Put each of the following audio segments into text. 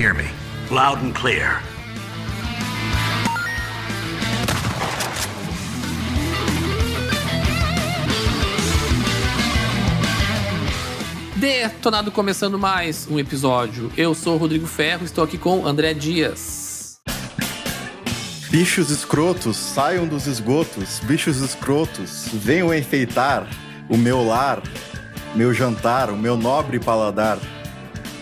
hear me? Loud and clear. Detonado começando mais um episódio. Eu sou o Rodrigo Ferro, estou aqui com André Dias. Bichos escrotos, saiam dos esgotos. Bichos escrotos, venham enfeitar o meu lar, meu jantar, o meu nobre paladar.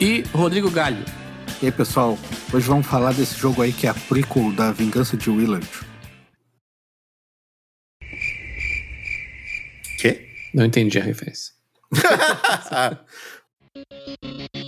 E Rodrigo Galho. E aí, pessoal, hoje vamos falar desse jogo aí que é a prequel da Vingança de Willard. Quê? Não entendi a referência.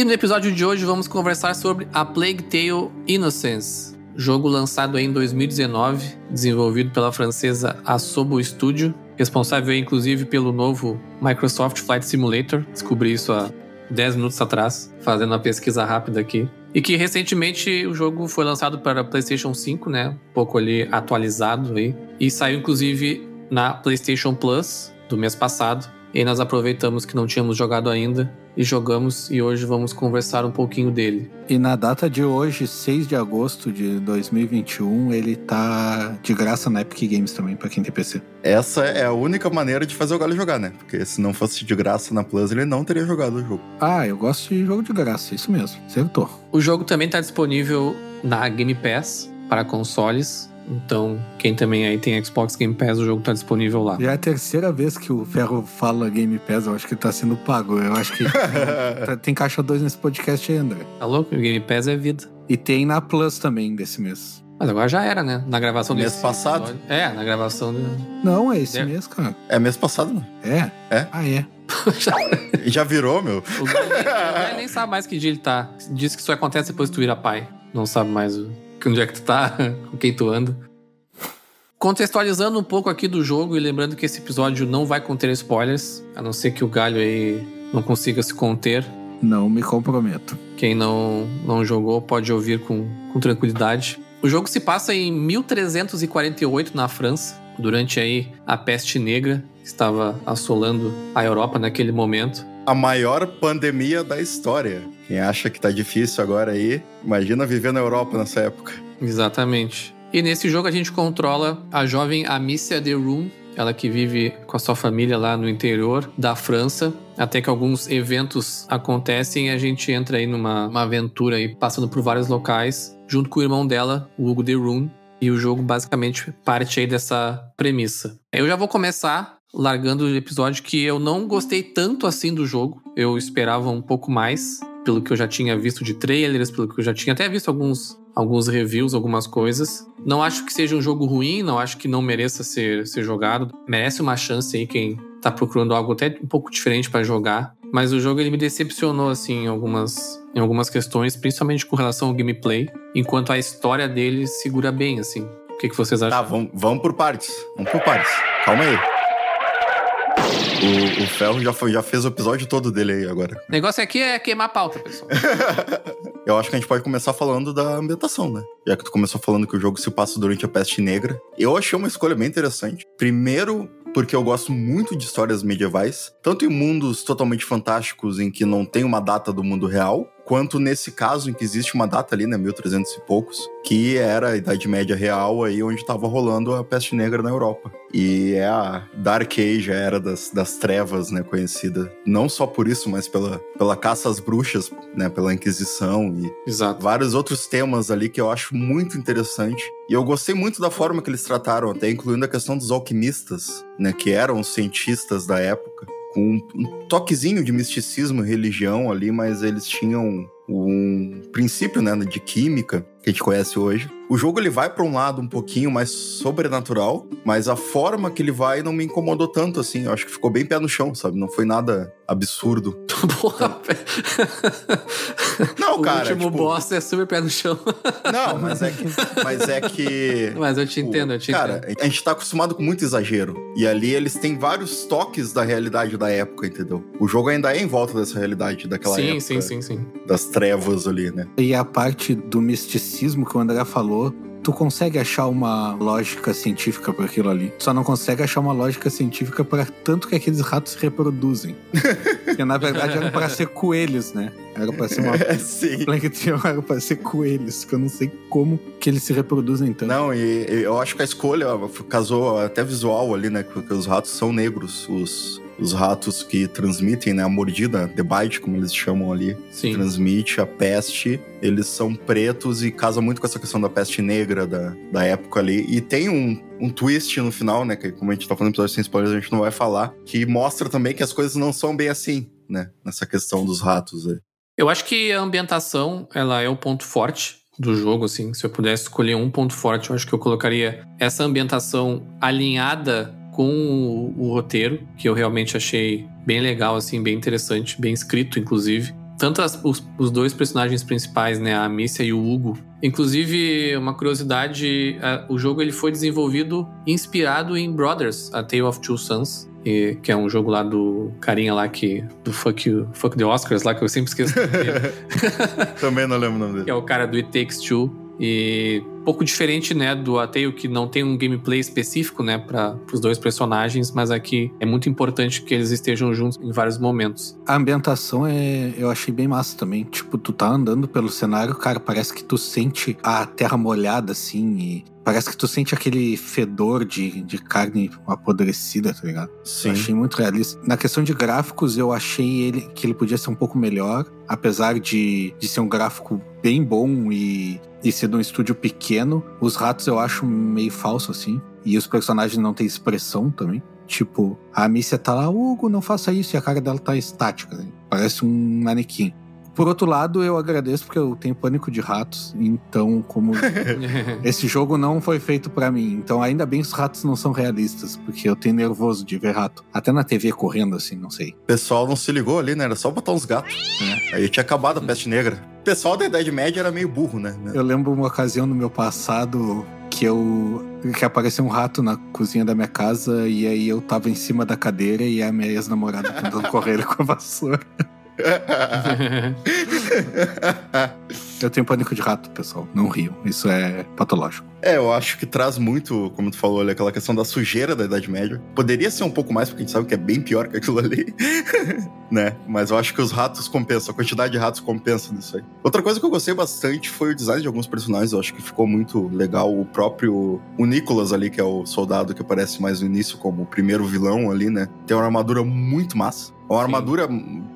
E no episódio de hoje vamos conversar sobre A Plague Tale Innocence, jogo lançado em 2019, desenvolvido pela francesa Asobo Studio, responsável inclusive pelo novo Microsoft Flight Simulator. Descobri isso há 10 minutos atrás, fazendo uma pesquisa rápida aqui. E que recentemente o jogo foi lançado para PlayStation 5, né? Um pouco ali atualizado aí. E saiu inclusive na PlayStation Plus do mês passado. E nós aproveitamos que não tínhamos jogado ainda e jogamos e hoje vamos conversar um pouquinho dele. E na data de hoje, 6 de agosto de 2021, ele tá de graça na Epic Games também, pra quem tem PC. Essa é a única maneira de fazer o Galho jogar, né? Porque se não fosse de graça na Plus, ele não teria jogado o jogo. Ah, eu gosto de jogo de graça, isso mesmo, acertou. O jogo também está disponível na Game Pass para consoles. Então, quem também aí tem Xbox Game Pass, o jogo tá disponível lá. Já é a terceira vez que o Ferro fala Game Pass, eu acho que tá sendo pago. Eu acho que tá- tem caixa 2 nesse podcast aí, André. Tá louco? O Game Pass é vida. E tem na Plus também desse mês. Mas agora já era, né? Na gravação Mês desse passado? episódio. É, na gravação do... Não, é esse É. mês, cara. É mês passado, né? É? É? Ah, é. Já virou, meu. O Guilherme nem sabe mais que dia ele tá. Diz que isso acontece depois que tu vira pai. Não sabe mais o- onde é que tu tá, com quem tu anda. Contextualizando um pouco aqui do jogo e lembrando que esse episódio não vai conter spoilers, a não ser que o galho aí não consiga se conter. Não me comprometo. Quem não, não jogou pode ouvir com, com tranquilidade. O jogo se passa em 1348 na França, durante aí a peste negra que estava assolando a Europa naquele momento. A maior pandemia da história. Quem acha que tá difícil agora aí, imagina viver na Europa nessa época. Exatamente. E nesse jogo a gente controla a jovem Amicia de Room, ela que vive com a sua família lá no interior da França, até que alguns eventos acontecem e a gente entra aí numa uma aventura aí, passando por vários locais, junto com o irmão dela, o Hugo de Room, e o jogo basicamente parte aí dessa premissa. Eu já vou começar largando o episódio que eu não gostei tanto assim do jogo. Eu esperava um pouco mais, pelo que eu já tinha visto de trailers, pelo que eu já tinha até visto alguns, alguns reviews, algumas coisas. Não acho que seja um jogo ruim, não acho que não mereça ser, ser jogado. Merece uma chance aí quem tá procurando algo até um pouco diferente para jogar. Mas o jogo ele me decepcionou assim em algumas, em algumas questões, principalmente com relação ao gameplay, enquanto a história dele segura bem assim. O que, que vocês acham? Tá, vamos, vamos por partes. Vamos por partes. Calma aí. O, o Ferro já, foi, já fez o episódio todo dele aí agora. O negócio aqui é queimar a pauta, pessoal. Eu acho que a gente pode começar falando da ambientação, né? Já que tu começou falando que o jogo se passa durante a peste negra. Eu achei uma escolha bem interessante. Primeiro, porque eu gosto muito de histórias medievais, tanto em mundos totalmente fantásticos em que não tem uma data do mundo real, quanto nesse caso em que existe uma data ali, né, 1300 e poucos, que era a Idade Média real aí onde estava rolando a peste negra na Europa. E é a Dark Age, a era das, das trevas, né, conhecida não só por isso, mas pela, pela caça às bruxas, né, pela Inquisição e Exato. vários outros temas ali que eu acho muito interessante. E eu gostei muito da forma que eles trataram, até incluindo a questão dos alquimistas, né, que eram cientistas da época com um toquezinho de misticismo e religião ali, mas eles tinham um princípio né, de química que a gente conhece hoje. O jogo ele vai para um lado um pouquinho mais sobrenatural, mas a forma que ele vai não me incomodou tanto assim. Eu acho que ficou bem pé no chão, sabe? Não foi nada absurdo. Porra, Não, o cara. último tipo, boss é super pé no chão. Não, mas é que. Mas é que. Mas eu te entendo, eu te cara, entendo. a gente tá acostumado com muito exagero. E ali eles têm vários toques da realidade da época, entendeu? O jogo ainda é em volta dessa realidade, daquela Sim, época. sim, sim, sim. Das trevas ali, né? E a parte do misticismo que o André falou, tu consegue achar uma lógica científica para aquilo ali. Só não consegue achar uma lógica científica para tanto que aqueles ratos se reproduzem. Porque na verdade eram para ser coelhos, né? Era para ser uma É, sim. Plankton era para ser coelhos, que eu não sei como que eles se reproduzem tanto. Não, e, e eu acho que a escolha casou até visual ali, né? Porque os ratos são negros. Os, os ratos que transmitem, né? A mordida, the bite, como eles chamam ali. Sim. Transmite a peste. Eles são pretos e casa muito com essa questão da peste negra da, da época ali. E tem um, um twist no final, né? Que como a gente tá falando episódio sem spoilers, a gente não vai falar. Que mostra também que as coisas não são bem assim, né? Nessa questão dos ratos. aí. Eu acho que a ambientação, ela é o ponto forte do jogo, assim. Se eu pudesse escolher um ponto forte, eu acho que eu colocaria essa ambientação alinhada com o, o roteiro, que eu realmente achei bem legal, assim, bem interessante, bem escrito, inclusive. Tanto as- os, os dois personagens principais, né, a Missia e o Hugo. Inclusive, uma curiosidade, a- o jogo ele foi desenvolvido inspirado em Brothers, A Tale of Two Sons, e- que é um jogo lá do carinha lá que do Fuck, you, fuck the Oscars lá que eu sempre esqueço Também não lembro o nome que dele. é o cara do It Takes Two e pouco diferente, né, do A Tale que não tem um gameplay específico, né, para os dois personagens, mas aqui é muito importante que eles estejam juntos em vários momentos. A ambientação é, eu achei bem massa também. Tipo, tu tá andando pelo cenário, cara, parece que tu sente a terra molhada assim e parece que tu sente aquele fedor de, de carne apodrecida, tá ligado? Sim. Eu achei muito realista. Na questão de gráficos, eu achei ele que ele podia ser um pouco melhor, apesar de, de ser um gráfico bem bom e, e ser de um estúdio pequeno. Os ratos eu acho meio falso, assim. E os personagens não têm expressão também. Tipo, a Missia tá lá, Hugo, não faça isso, e a cara dela tá estática, né? parece um manequim. Por outro lado, eu agradeço porque eu tenho pânico de ratos, então, como esse jogo não foi feito pra mim, então ainda bem que os ratos não são realistas, porque eu tenho nervoso de ver rato. Até na TV correndo assim, não sei. O pessoal não se ligou ali, né? Era só botar uns gatos. É. Aí tinha acabado a peste negra. O pessoal da Idade Média era meio burro, né? Eu lembro uma ocasião no meu passado que eu que apareceu um rato na cozinha da minha casa e aí eu tava em cima da cadeira e a minha ex-namorada tentando correr ele com a vassoura. Eu tenho pânico de rato, pessoal. Não rio. Isso é patológico. É, eu acho que traz muito, como tu falou ali, aquela questão da sujeira da Idade Média. Poderia ser um pouco mais, porque a gente sabe que é bem pior que aquilo ali, né? Mas eu acho que os ratos compensam, a quantidade de ratos compensa nisso aí. Outra coisa que eu gostei bastante foi o design de alguns personagens, eu acho que ficou muito legal. O próprio, o Nicholas ali, que é o soldado que aparece mais no início como o primeiro vilão ali, né? Tem uma armadura muito massa. É uma Sim. armadura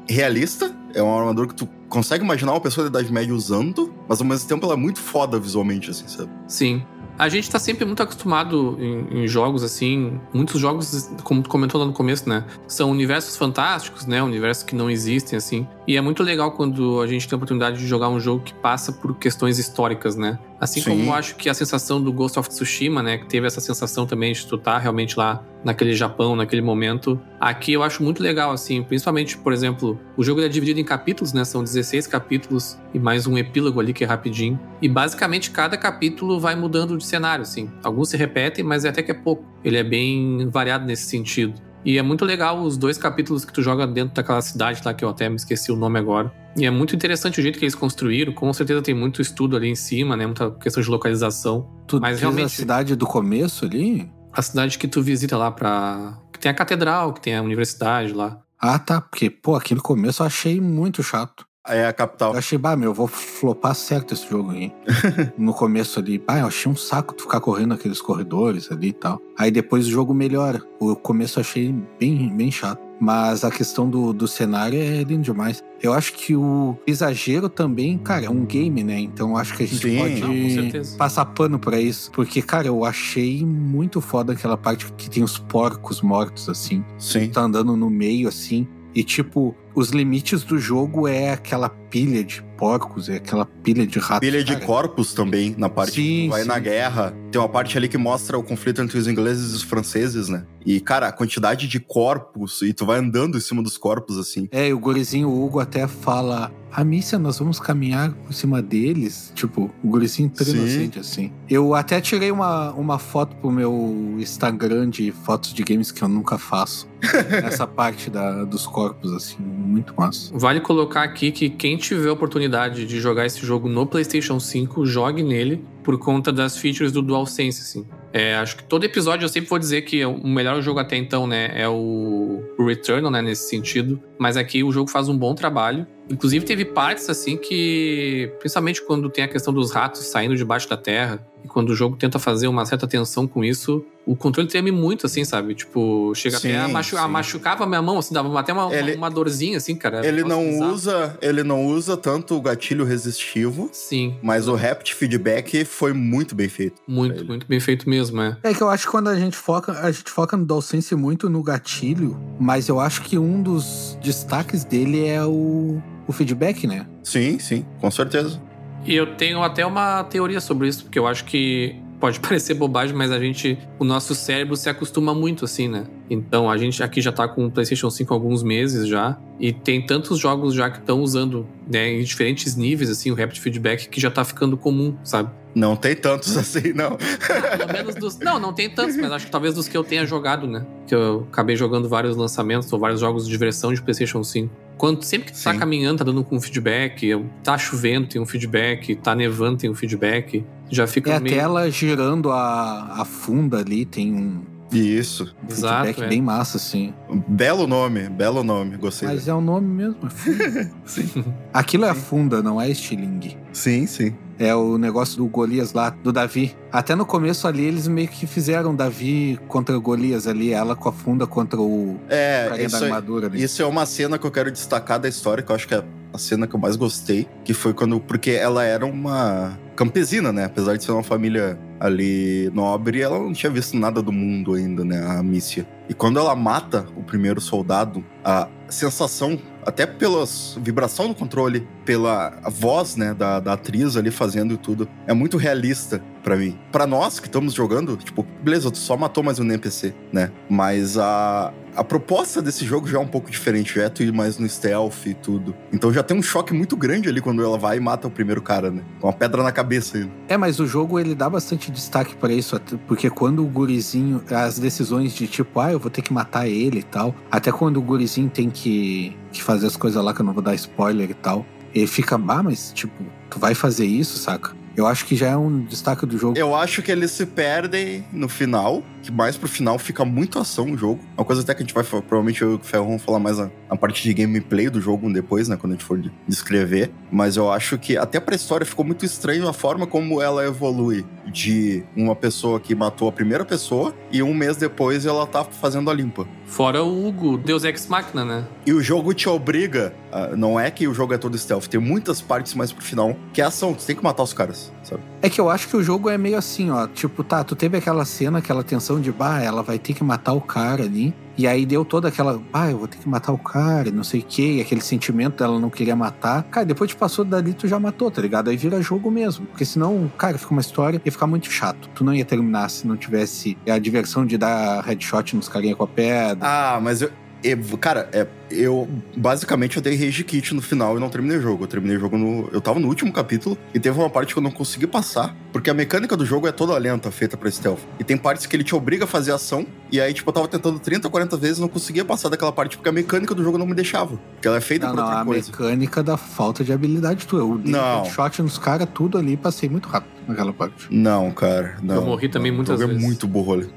realista, é uma armadura que tu consegue imaginar uma pessoa da Idade Média usando, mas ao mesmo tempo ela é muito foda visualmente, assim, sabe? Sim. A gente tá sempre muito acostumado em, em jogos assim. Muitos jogos, como tu comentou lá no começo, né? São universos fantásticos, né? Universos que não existem, assim. E é muito legal quando a gente tem a oportunidade de jogar um jogo que passa por questões históricas, né? Assim Sim. como eu acho que a sensação do Ghost of Tsushima, né? Que teve essa sensação também de tu tá realmente lá naquele Japão, naquele momento. Aqui eu acho muito legal, assim. Principalmente, por exemplo, o jogo é dividido em capítulos, né? São 16 capítulos e mais um epílogo ali que é rapidinho. E basicamente cada capítulo vai mudando de cenário, assim. Alguns se repetem, mas até que é pouco. Ele é bem variado nesse sentido. E é muito legal os dois capítulos que tu joga dentro daquela cidade lá, que eu até me esqueci o nome agora. E é muito interessante o jeito que eles construíram. Com certeza tem muito estudo ali em cima, né? Muita questão de localização. Tu Mas realmente- a cidade do começo ali? A cidade que tu visita lá pra, tem a catedral, que tem a universidade lá. Ah, tá. Porque, pô, aquele começo eu achei muito chato. É a capital. Eu achei, bah, meu, eu vou flopar certo esse jogo aí. no começo ali, bah, eu achei um saco tu ficar correndo aqueles corredores ali e tal. Aí depois o jogo melhora. O começo eu achei bem, bem chato. Mas a questão do, do cenário é lindo demais. Eu acho que o exagero também, cara, é um game, né? Então eu acho que a gente Sim. pode Não, com certeza. passar pano pra isso. Porque, cara, eu achei muito foda aquela parte que tem os porcos mortos, assim Sim. tá andando no meio assim. E tipo, os limites do jogo é aquela pilha de porcos, é aquela pilha de ratos. Pilha de cara. corpos também, na parte que Sim, tu vai sim. na guerra. Tem uma parte ali que mostra o conflito entre os ingleses e os franceses, né? E, cara, a quantidade de corpos, e tu vai andando em cima dos corpos, assim. É, e o gurizinho Hugo até fala: Amícia, nós vamos caminhar por cima deles. Tipo, o gurizinho tão inocente assim. Eu até tirei uma, uma foto pro meu Instagram de fotos de games que eu nunca faço. Essa parte da, dos corpos, assim, muito massa. Vale colocar aqui que quem tiver a oportunidade de jogar esse jogo no PlayStation 5, jogue nele por conta das features do DualSense, assim. É, acho que todo episódio eu sempre vou dizer que o melhor jogo até então, né, é o o Returnal, né, nesse sentido. Mas aqui o jogo faz um bom trabalho. Inclusive teve partes, assim, que... Principalmente quando tem a questão dos ratos saindo debaixo da terra. E quando o jogo tenta fazer uma certa tensão com isso, o controle treme muito, assim, sabe? Tipo, chega Sim, até a, machu a machucava a minha mão, assim, dava até uma, Ele- uma dorzinha, assim, cara. Ele não bizarro. usa, ele não usa tanto o gatilho resistivo, Sim. mas o Rapt Feedback foi muito bem feito. Muito, muito bem feito mesmo, é. É que eu acho que quando a gente foca, a gente foca no DualSense muito no gatilho, mas eu acho que um dos destaques dele é o, o feedback, né? Sim, sim, com certeza. E eu tenho até uma teoria sobre isso, porque eu acho que pode parecer bobagem, mas a gente, o nosso cérebro se acostuma muito assim, né? Então a gente aqui já tá com o PlayStation 5 há alguns meses já, e tem tantos jogos já que estão usando, né, em diferentes níveis assim, o Rapid Feedback que já tá ficando comum, sabe? Não tem tantos assim, não. Ah, Pelo menos dos. Não, não tem tantos, mas acho que talvez dos que eu tenha jogado, né? Que eu acabei jogando vários lançamentos ou vários jogos de diversão de PlayStation 5. Quando, sempre que tu tá caminhando, tá dando com feedback, tá chovendo, tem um feedback, tá nevando, tem um feedback. Já fica É a meio. tela girando a, a funda ali, tem um Isso. Exato, feedback é. bem massa, assim. Belo nome, belo nome, gostei. Mas é o nome mesmo. é. Sim. Aquilo é a funda, não é estilingue. Sim, sim. É o negócio do Golias lá, do Davi. Até no começo ali, eles meio que fizeram Davi contra o Golias ali, ela com a funda contra o É, carinha da isso, é- armadura ali. isso é uma cena que eu quero destacar da história, que eu acho que é a cena que eu mais gostei, que foi quando. Porque ela era uma campesina, né? Apesar de ser uma família ali nobre, ela não tinha visto nada do mundo ainda, né? A Mícia. E quando ela mata o primeiro soldado, a sensação, até pela vibração do controle, pela voz, né, da, da atriz ali fazendo tudo, é muito realista pra mim. Pra nós que estamos jogando, tipo, beleza, tu só matou mais um NPC, né? Mas a, a proposta desse jogo já é um pouco diferente, já é tu ir mais no stealth e tudo. Então já tem um choque muito grande ali quando ela vai e mata o primeiro cara, né? Com uma pedra na cabeça ainda. É, mas o jogo ele dá bastante destaque pra isso, porque quando o gurizinho, as decisões de tipo, ah, eu vou ter que matar ele e tal, até quando o gurizinho tem que, que fazer as coisas lá que eu não vou dar spoiler e tal, ele fica, ah, mas tipo, tu vai fazer isso, saca? Eu acho que já é um destaque do jogo. Eu acho que eles se perdem no final, que mais pro final fica muito ação o jogo. É Uma coisa até que a gente vai, provavelmente eu e o Ferro vamos falar mais a, a parte de gameplay do jogo depois, né, quando a gente for de- descrever. Mas eu acho que até pra história ficou muito estranho a forma como ela evolui. De uma pessoa que matou a primeira pessoa e um mês depois ela tá fazendo a limpa. Fora o Hugo, Deus Ex Machina, né? E o jogo te obriga, a- não é que o jogo é todo stealth, tem muitas partes mais pro final que é ação, tu tem que matar os caras, sabe? É que eu acho que o jogo é meio assim, ó. Tipo, tá, tu teve aquela cena, aquela tensão de, bah, ela vai ter que matar o cara ali. E aí deu toda aquela, bah, eu vou ter que matar o cara, não sei o quê, e aquele sentimento dela não queria matar. Cara, depois te passou dali, tu já matou, tá ligado? Aí vira jogo mesmo. Porque senão, cara, fica uma história, ia ficar muito chato. Tu não ia terminar se não tivesse a diversão de dar headshot nos carinha com a pedra. Ah, mas eu. eu- cara, é, eu basicamente eu dei rage kit no final e não terminei o jogo. Eu terminei o jogo no. Eu tava no último capítulo e teve uma parte que eu não consegui passar, porque a mecânica do jogo é toda lenta, feita pra stealth. E tem partes que ele te obriga a fazer ação, e aí, tipo, eu tava tentando 30, 40 vezes e não conseguia passar daquela parte, porque a mecânica do jogo não me deixava. Porque ela é feita Não, por não, outra a coisa. mecânica da falta de habilidade tua. Eu dei Não. headshot nos caras, tudo ali, passei muito rápido. naquela parte. Não, cara. Não. Eu morri também Não, o muitas jogo vezes. É muito burro ali.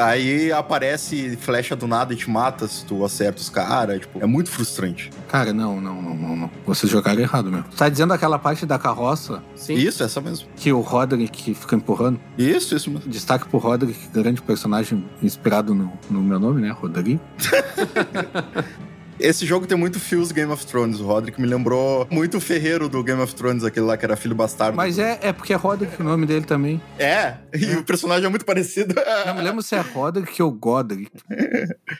Aí aparece flecha do nada e te mata se tu acerta os caras. Tipo, é muito frustrante. Cara, não, não, não, não, não. Vocês jogaram errado mesmo. Tá dizendo aquela parte da carroça Sim. Isso, essa mesmo. que o Roderick fica empurrando? Isso, isso mesmo. Destaque pro Roderick, grande personagem inspirado no, no meu nome, né? Roderick. Esse jogo tem muito feels Game of Thrones. O Roderick me lembrou muito o ferreiro do Game of Thrones, aquele lá que era filho bastardo. Mas é, é porque é Roderick o nome dele também. É, e o personagem é muito parecido. Não me lembro se é Roderick ou Goderick.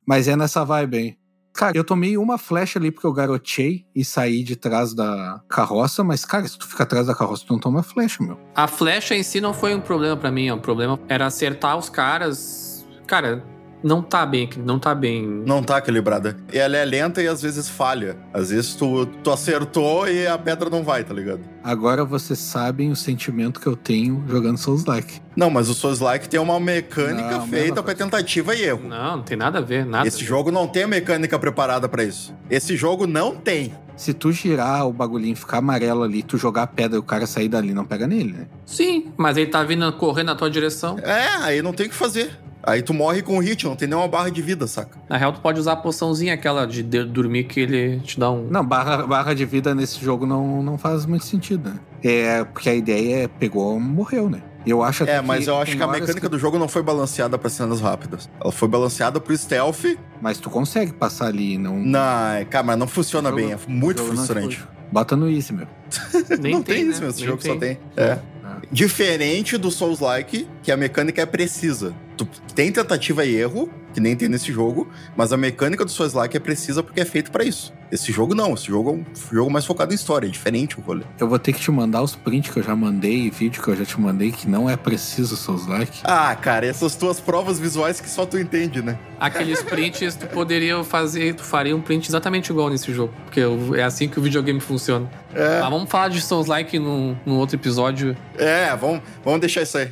Mas é nessa vibe aí. Cara, eu tomei uma flecha ali porque eu garotei e saí de trás da carroça, mas, cara, se tu fica atrás da carroça, tu não toma flecha, meu. A flecha em si não foi um problema pra mim, o problema era acertar os caras. Cara, não tá bem, não tá bem. Não tá equilibrada. E ela é lenta e às vezes falha. Às vezes tu, tu acertou e a pedra não vai, tá ligado? Agora vocês sabem o sentimento que eu tenho jogando Souls Like. Não, mas o Souls Like tem uma mecânica Não, feita pra coisa. tentativa e erro. Não, não tem nada a ver, nada. Esse jogo não tem a mecânica preparada pra isso. Esse jogo não tem. Se tu girar o bagulhinho e ficar amarelo ali, tu jogar a pedra e o cara sair dali, não pega nele, né? Sim, mas ele tá vindo correndo na tua direção. É, aí não tem o que fazer. Aí tu morre com hit, não tem nenhuma barra de vida, saca? Na real, tu pode usar a poçãozinha aquela de de- dormir que ele te dá um. Não, barra, barra de vida nesse jogo não, não faz muito sentido, né? É, porque a ideia é pegou, morreu, né? Eu acho É, mas eu acho tem que a mecânica do jogo não foi balanceada pra cenas rápidas. Ela foi balanceada pro stealth. Mas tu consegue passar ali, não... Não, cara, mas não funciona jogo- bem. É muito frustrante. Bota no easy, meu. Nem não tem, né? isso, esse Nem jogo só tem. É. Ah. Diferente do Souls-like, que a mecânica é precisa. Tu tem tentativa e erro, que nem tem nesse jogo, mas a mecânica do Souls-like é precisa porque é feito pra isso. Esse jogo não, esse jogo é um jogo mais focado em história, é diferente o rolê. Eu vou ter que te mandar os prints que eu já mandei e vídeo que eu já te mandei que não é preciso Souls Like. Ah, cara, essas tuas provas visuais que só tu entende, né? Aqueles prints tu poderia fazer, tu faria um print exatamente igual nesse jogo. Porque é assim que o videogame funciona. É, Mas vamos falar de Souls-like num, num outro episódio. é vamos, vamos deixar isso aí.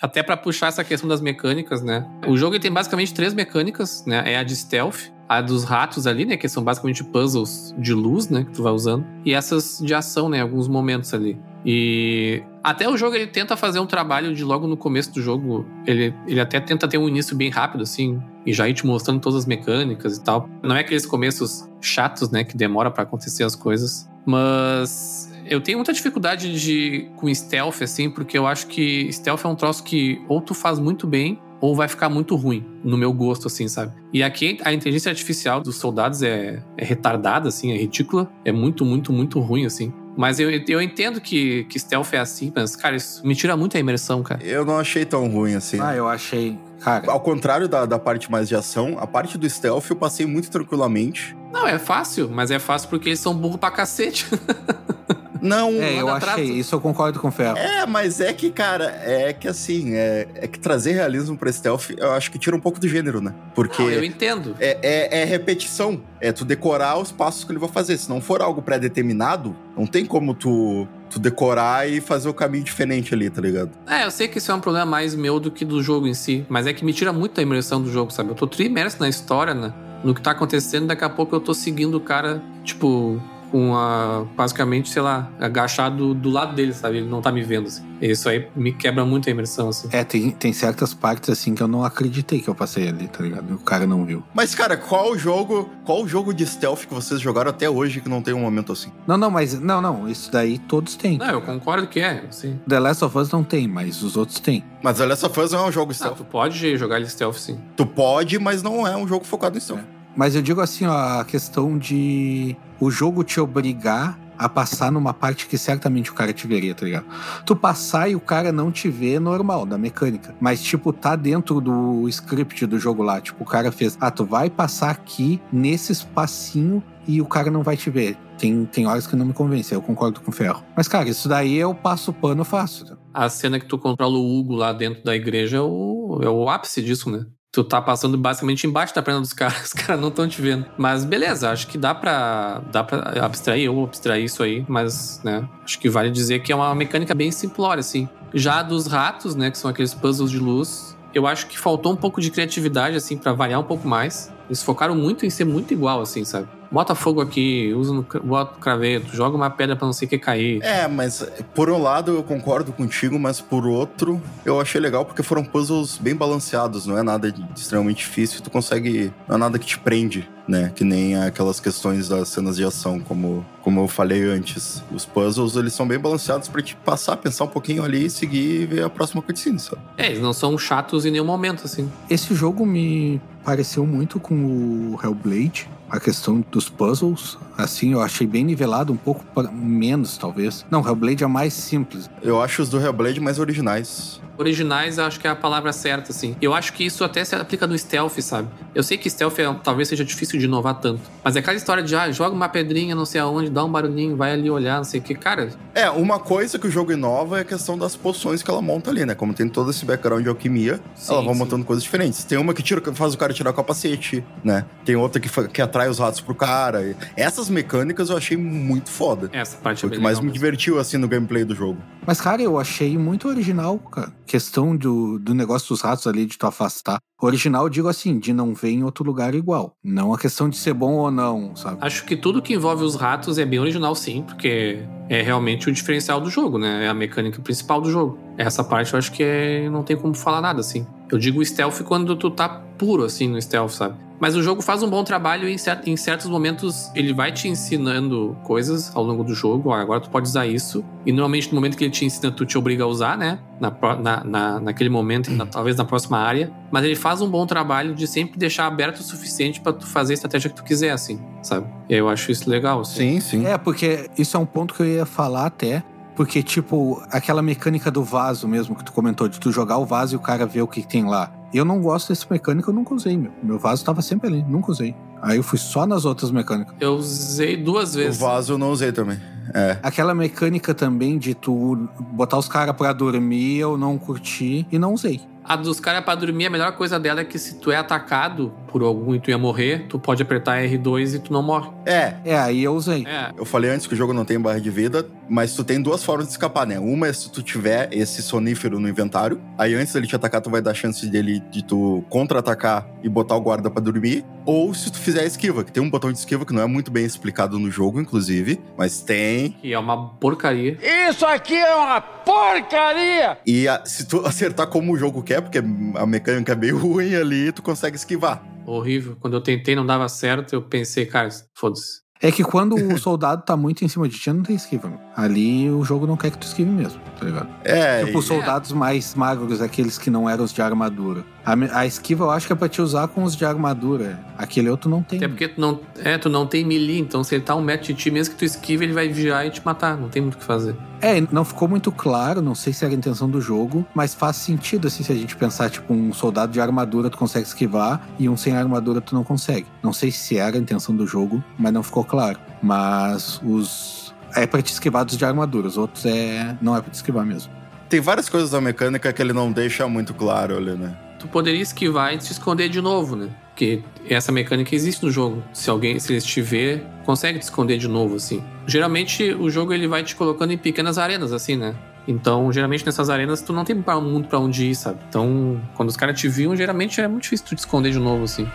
Até pra puxar essa questão das mecânicas, né? O jogo tem basicamente três mecânicas, né? É a de stealth, a dos ratos ali, né? Que são basicamente puzzles de luz, né? Que tu vai usando. E essas de ação, né? Alguns momentos ali. E até o jogo ele tenta fazer um trabalho de logo no começo do jogo. Ele, ele até tenta ter um início bem rápido, assim. E já ir te mostrando todas as mecânicas e tal. Não é aqueles começos chatos, né? Que demora pra acontecer as coisas. Mas eu tenho muita dificuldade de com stealth, assim, porque eu acho que stealth é um troço que ou tu faz muito bem, ou vai ficar muito ruim, no meu gosto, assim, sabe? E aqui a inteligência artificial dos soldados é, é retardada, assim, é ridícula. É muito, muito, muito ruim, assim. Mas eu, eu entendo que, que stealth é assim, mas, cara, isso me tira muito a imersão, cara. Eu não achei tão ruim assim. Ah, eu achei... Cara, Ao contrário da, da parte mais de ação, a parte do stealth eu passei muito tranquilamente. Não, é fácil, mas é fácil porque eles são burros pra cacete. Não, é, eu achei, isso eu concordo com o Ferro. É, mas é que, cara, é que assim, é, é que trazer realismo pra stealth, eu acho que tira um pouco do gênero, né? Porque Não, eu entendo. é, é, é repetição. É tu decorar os passos que ele vai fazer. Se não for algo pré-determinado, não tem como tu, tu decorar e fazer o caminho diferente ali, tá ligado? É, eu sei que isso é um problema mais meu do que do jogo em si, mas é que me tira muito a imersão do jogo, sabe? Eu tô tri imerso na história, né? no que tá acontecendo, daqui a pouco eu tô seguindo o cara, tipo, com a. basicamente, sei lá, agachado do lado dele, sabe? Ele não tá me vendo, assim. Isso aí me quebra muito a imersão, assim. É, tem, tem certas partes assim que eu não acreditei que eu passei ali, tá ligado? O cara não viu. Mas, cara, qual jogo, qual jogo de stealth que vocês jogaram até hoje que não tem um momento assim? Não, não, mas. Não, não. Isso daí todos têm. Não, eu concordo que é, assim. The Last of Us não tem, mas os outros têm. Mas The Last of Us não é um jogo Não, stealth. tu pode jogar ele stealth, sim. Tu pode, mas não é um jogo focado em stealth. Mas eu digo assim, ó, a questão de o jogo te obrigar a passar numa parte que certamente o cara te veria, tá ligado? Tu passar e o cara não te vê é normal, da mecânica. Mas, tipo, tá dentro do script do jogo lá. Tipo, o cara fez, ah, tu vai passar aqui nesse espacinho e o cara não vai te ver. Tem, tem horas que não me convence, eu concordo com o Ferro. Mas, cara, isso daí eu passo o pano fácil. tá? A cena que tu controla o Hugo lá dentro da igreja é o, é o ápice disso, né? Tu tá passando basicamente embaixo da perna dos caras, os caras não estão te vendo. Mas beleza, acho que dá pra, dá pra abstrair, eu abstrair isso aí, mas, né, acho que vale dizer que é uma mecânica bem simplória, assim. Já dos ratos, né, que são aqueles puzzles de luz, eu acho que faltou um pouco de criatividade, assim, pra variar um pouco mais. Eles focaram muito em ser muito igual, assim, sabe? Bota fogo aqui, usa no, bota no craveto, joga uma pedra pra não sei o que cair. É, mas por um lado eu concordo contigo, mas por outro eu achei legal porque foram puzzles bem balanceados, não é nada extremamente difícil, tu consegue. Não é nada que te prende, né? Que nem aquelas questões das cenas de ação, como, como eu falei antes. Os puzzles, eles são bem balanceados pra te passar, pensar um pouquinho ali, seguir e ver a próxima cutscene, sabe? É, eles não são chatos em nenhum momento, assim. Esse jogo me pareceu muito com o Hellblade. A questão dos puzzles, assim, eu achei bem nivelado, um pouco menos, talvez. Não, Hellblade é mais simples. Eu acho os do Hellblade mais originais. Originais, eu acho que é a palavra certa, assim. Eu acho que isso até se aplica no stealth, sabe? Eu sei que stealth é- talvez seja difícil de inovar tanto. Mas é aquela história de, ah, joga uma pedrinha não sei aonde, dá um barulhinho, vai ali olhar, não sei o que. Cara, É, uma coisa que o jogo inova é a questão das poções que ela monta ali, né? Como tem todo esse background de alquimia, Sim, ela vai sim. montando coisas diferentes. Tem uma que tira, faz o cara tirar o capacete, né? Tem outra que, que atrai os ratos pro cara. E Essas mecânicas eu achei muito foda. essa parte Foi é o que mais legal me divertiu, assim, no gameplay do jogo. Mas, cara, eu achei muito original, cara. Questão do, do negócio dos ratos ali, de tu afastar. Original, digo assim, de não ver em outro lugar igual. Não a questão de ser bom ou não, sabe? Acho que tudo que envolve os ratos é bem original, sim, porque é realmente o diferencial do jogo, né? É a mecânica principal do jogo. Essa parte eu acho que é... não tem como falar nada, assim. Eu digo stealth quando tu tá puro, assim, no stealth, sabe? Mas o jogo faz um bom trabalho e em, cer- em certos momentos ele vai te ensinando coisas ao longo do jogo. Ó, agora tu pode usar isso. E normalmente no momento que ele te ensina, tu te obriga a usar, né? Na, na, na, naquele momento, e na- talvez na próxima área. Mas ele faz um bom trabalho de sempre deixar aberto o suficiente pra tu fazer a estratégia que tu quiser, assim, sabe? E eu acho isso legal, assim. Sim, sim. É, porque isso é um ponto que eu ia falar até. Porque, tipo, aquela mecânica do vaso mesmo que tu comentou, de tu jogar o vaso e o cara ver o que tem lá. Eu não gosto dessa mecânica, eu nunca usei, meu. Meu vaso tava sempre ali, nunca usei. Aí eu fui só nas outras mecânicas. Eu usei duas O vezes. vaso eu não usei também. É. Aquela mecânica também de tu botar os caras pra dormir, eu não curti e não usei. A dos caras pra dormir, a melhor coisa dela é que se tu é atacado por algum e tu ia morrer, tu pode apertar R2 e tu não morre. É, É, aí eu usei. É. Eu falei antes que o jogo não tem barra de vida, mas tu tem duas formas de escapar, né? Uma é se tu tiver esse sonífero no inventário, aí antes dele te atacar, tu vai dar chance dele de tu contra-atacar e botar o guarda pra dormir. Ou se tu fizer a esquiva, que tem um botão de esquiva que não é muito bem explicado no jogo, inclusive, mas tem. Que é uma porcaria. Isso aqui é uma porcaria! E a- se tu acertar como o jogo quer, porque a mecânica é bem ruim ali, tu consegue esquivar. Horrível. Quando eu tentei não dava certo, eu pensei, cara, foda-se. É que quando o soldado tá muito em cima de ti, não tem esquiva. meu. Ali o jogo não quer que tu esquive mesmo, tá ligado? É, tipo, e- os soldados mais magros, aqueles que não eram os de armadura. A, a esquiva eu acho que é pra te usar com os de armadura. Aquele outro não tem. Até porque tu não, é, tu não tem melee, então se ele tá um metro de ti, mesmo que tu esquive, ele vai vigiar e te matar. Não tem muito o que fazer. É, não ficou muito claro, não sei se era a intenção do jogo, mas faz sentido assim se a gente pensar, tipo, um soldado de armadura tu consegue esquivar e um sem armadura tu não consegue. Não sei se era a intenção do jogo, mas não ficou claro. Mas os. É pra te esquivar dos de armadura, os outros é. não é pra te esquivar mesmo. tem várias coisas da mecânica que ele não deixa muito claro ali, né? Tu poderia esquivar e se esconder de novo, né? Porque essa mecânica existe no jogo. Se alguém, se eles te ver, consegue te esconder de novo, assim. Geralmente o jogo ele vai te colocando em pequenas arenas, assim, né? Então, geralmente nessas arenas tu não tem muito pra onde ir, sabe? Então, quando os caras te viam, geralmente é muito difícil tu te esconder de novo, assim.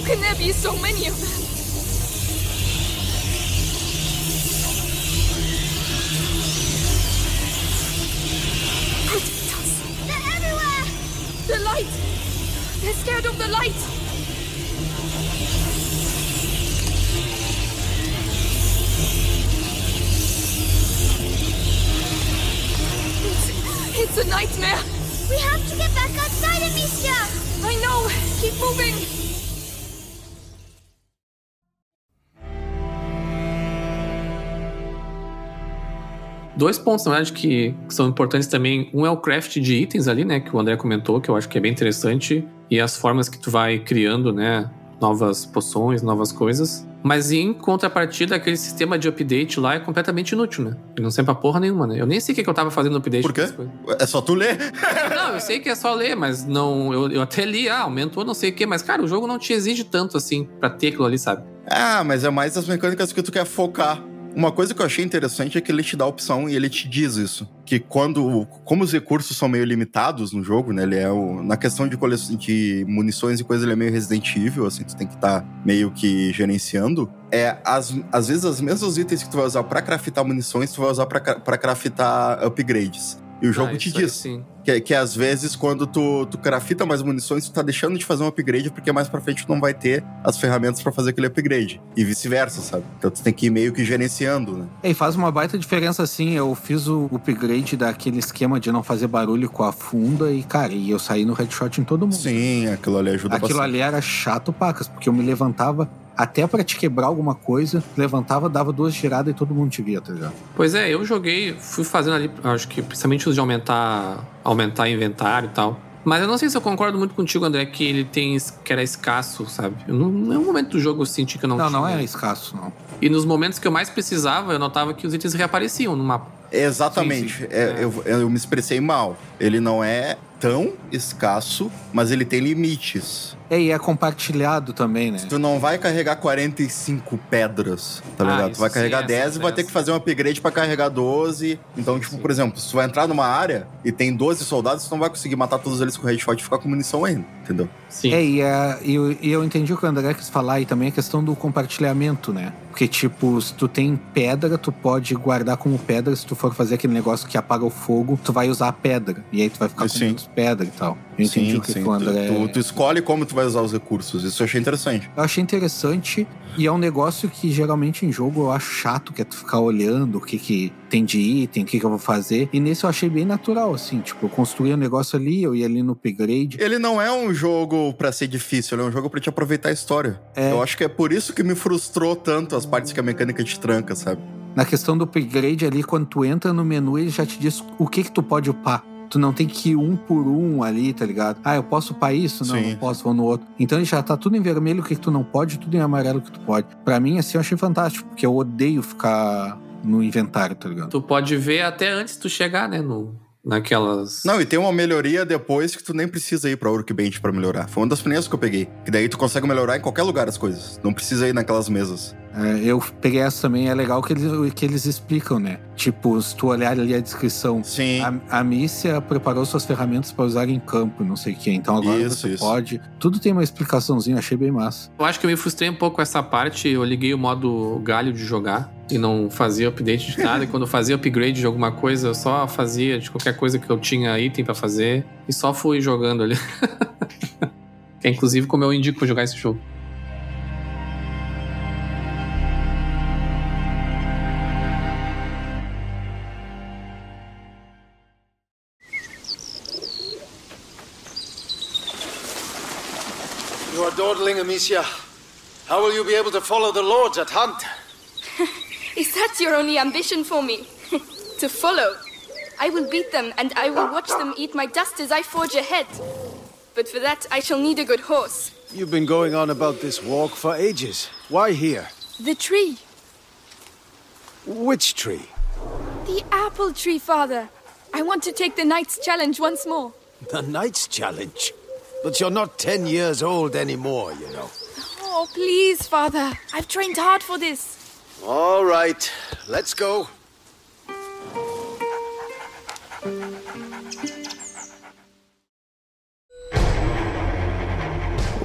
How can there be so many of them? Dois pontos, na verdade, que são importantes também. Um é o craft de itens ali, né? Que o André comentou, que eu acho que é bem interessante. E as formas que tu vai criando, né? Novas poções, novas coisas. Mas em contrapartida, aquele sistema de update lá é completamente inútil, né? Ele não serve pra porra nenhuma, né? Eu nem sei o que que eu tava fazendo no update. Por quê? É só tu ler. Não, eu sei que é só ler, mas não. Eu, eu até li, ah, aumentou não sei o quê, mas, cara, o jogo não te exige tanto assim pra ter aquilo ali, sabe? Ah, mas é mais as mecânicas que tu quer focar. Uma coisa que eu achei interessante é que ele te dá a opção e ele te diz isso. Que quando. Como os recursos são meio limitados no jogo, né? Ele é o. Na questão de, cole... de munições e coisas, ele é meio Resident Evil, assim, tu tem que estar meio que gerenciando. É, às, às vezes, os mesmos itens que tu vai usar pra craftar munições, tu vai usar pra craftar upgrades. E o jogo Ah, te diz. sim. Que, que às vezes, quando tu, tu crafta mais munições, tu tá deixando de fazer um upgrade, porque mais pra frente tu não vai ter as ferramentas pra fazer aquele upgrade. E vice-versa, sabe? Então tu tem que ir meio que gerenciando, né? É, E faz uma baita diferença assim. Eu fiz o upgrade daquele esquema de não fazer barulho com a funda e, cara, e eu saí no headshot em todo mundo. Sim, aquilo ali ajuda Aquilo bastante. ali era chato, pacas, porque eu me levantava até pra te quebrar alguma coisa, levantava, dava duas giradas e todo mundo te via, tá ligado? Pois é, eu joguei, fui fazendo ali, acho que principalmente os de aumentar, aumentar inventário e tal. Mas eu não sei se eu concordo muito contigo, André, que ele tem que era escasso, sabe? Eu não, em nenhum momento do jogo eu senti que eu não, Não, não, tinha. é escasso, não. E nos momentos que eu mais precisava, eu notava que os itens reapareciam no mapa. Exatamente. Sim, sim. É, É. Eu, eu me expressei mal. Ele não é tão escasso, mas ele tem limites. É, e é compartilhado também, né? Tu não vai carregar 45 pedras, tá Ah, ligado? Tu vai sim, carregar essa 10 e vai ter diferença. que fazer um upgrade pra carregar 12. Então, tipo, por exemplo, se tu vai entrar numa área e tem 12 soldados, tu não vai conseguir matar todos eles com headshot e ficar com munição ainda, entendeu? Sim. É, e, é, e eu, e eu entendi o que o André quis falar e também a questão do compartilhamento, né? Porque, tipo, se tu tem pedra, tu pode guardar como pedra. Se tu for fazer aquele negócio que apaga o fogo, tu vai usar a pedra. E aí tu vai ficar com Sim. menos pedra e tal. Entendi o que, que o André... Tu, tu escolhe como tu vai usar os recursos. Isso eu achei interessante. Eu achei interessante e é um negócio que geralmente em jogo eu acho chato, que é tu ficar olhando o que, que tem de item, o que, que eu vou fazer. E nesse eu achei bem natural, assim. Tipo, eu construí um negócio ali, eu ia ali no upgrade. Ele não é um jogo pra ser difícil, ele é um jogo pra te aproveitar a história. É. Eu acho que é por isso que me frustrou tanto as partes que a mecânica te tranca, sabe? Na questão do upgrade ali, quando tu entra no menu, ele já te diz o que que tu pode upar. Tu não tem que ir um por um ali, tá ligado? Ah, eu posso upar isso? Não, Sim. não posso, vou no outro. Então ele já tá tudo em vermelho o que, tu não pode, tudo em amarelo o que tu pode. Pra mim, assim, eu achei fantástico, porque eu odeio ficar no inventário, tá ligado? Tu pode ver até antes de tu chegar, né? No, naquelas. Não, e tem uma melhoria depois que tu nem precisa ir pra Workbench pra melhorar. Foi uma das primeiras que eu peguei. Que daí tu consegue melhorar em qualquer lugar as coisas. Não precisa ir naquelas mesas. É, eu peguei essa também, é legal que eles, que eles explicam, né? Tipo, se tu olhar ali a descrição, Sim. a, a Mícia preparou suas ferramentas pra usar em campo, não sei o quê. Então agora Isso, você isso. pode. Tudo tem uma explicaçãozinha, achei bem massa. Eu acho que eu me frustrei um pouco com essa parte. Eu liguei o modo galho de jogar e não fazia update de nada. e quando eu fazia upgrade de alguma coisa, eu só fazia de qualquer coisa que eu tinha item pra fazer e só fui jogando ali. que é inclusive como eu indico jogar esse jogo. Amicia. How will you be able to follow the lords at hunt? Is that your only ambition for me? to follow? I will beat them, and I will watch them eat my dust as I forge ahead. But for that, I shall need a good horse. You've been going on about this walk for ages. Why here? The tree. Which tree? The apple tree, father. I want to take the knight's challenge once more. The Knight's Challenge. But you're not ten years old anymore, you know. Oh, please, father. I've trained hard for this. All right, let's go.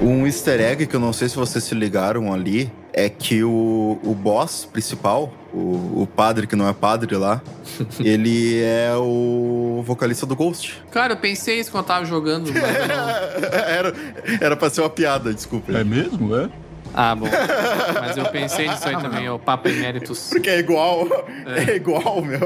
Um easter egg que eu não sei se vocês se ligaram ali é que o, o boss principal, o, o padre que não é padre lá, ele é o vocalista do Ghost. Cara, eu pensei isso quando eu tava jogando, mas não... era, era pra ser uma piada, desculpa. É mesmo, é? Ah, bom. Mas eu pensei nisso aí também, o Papa Emeritus. Porque é igual, é, igual, meu.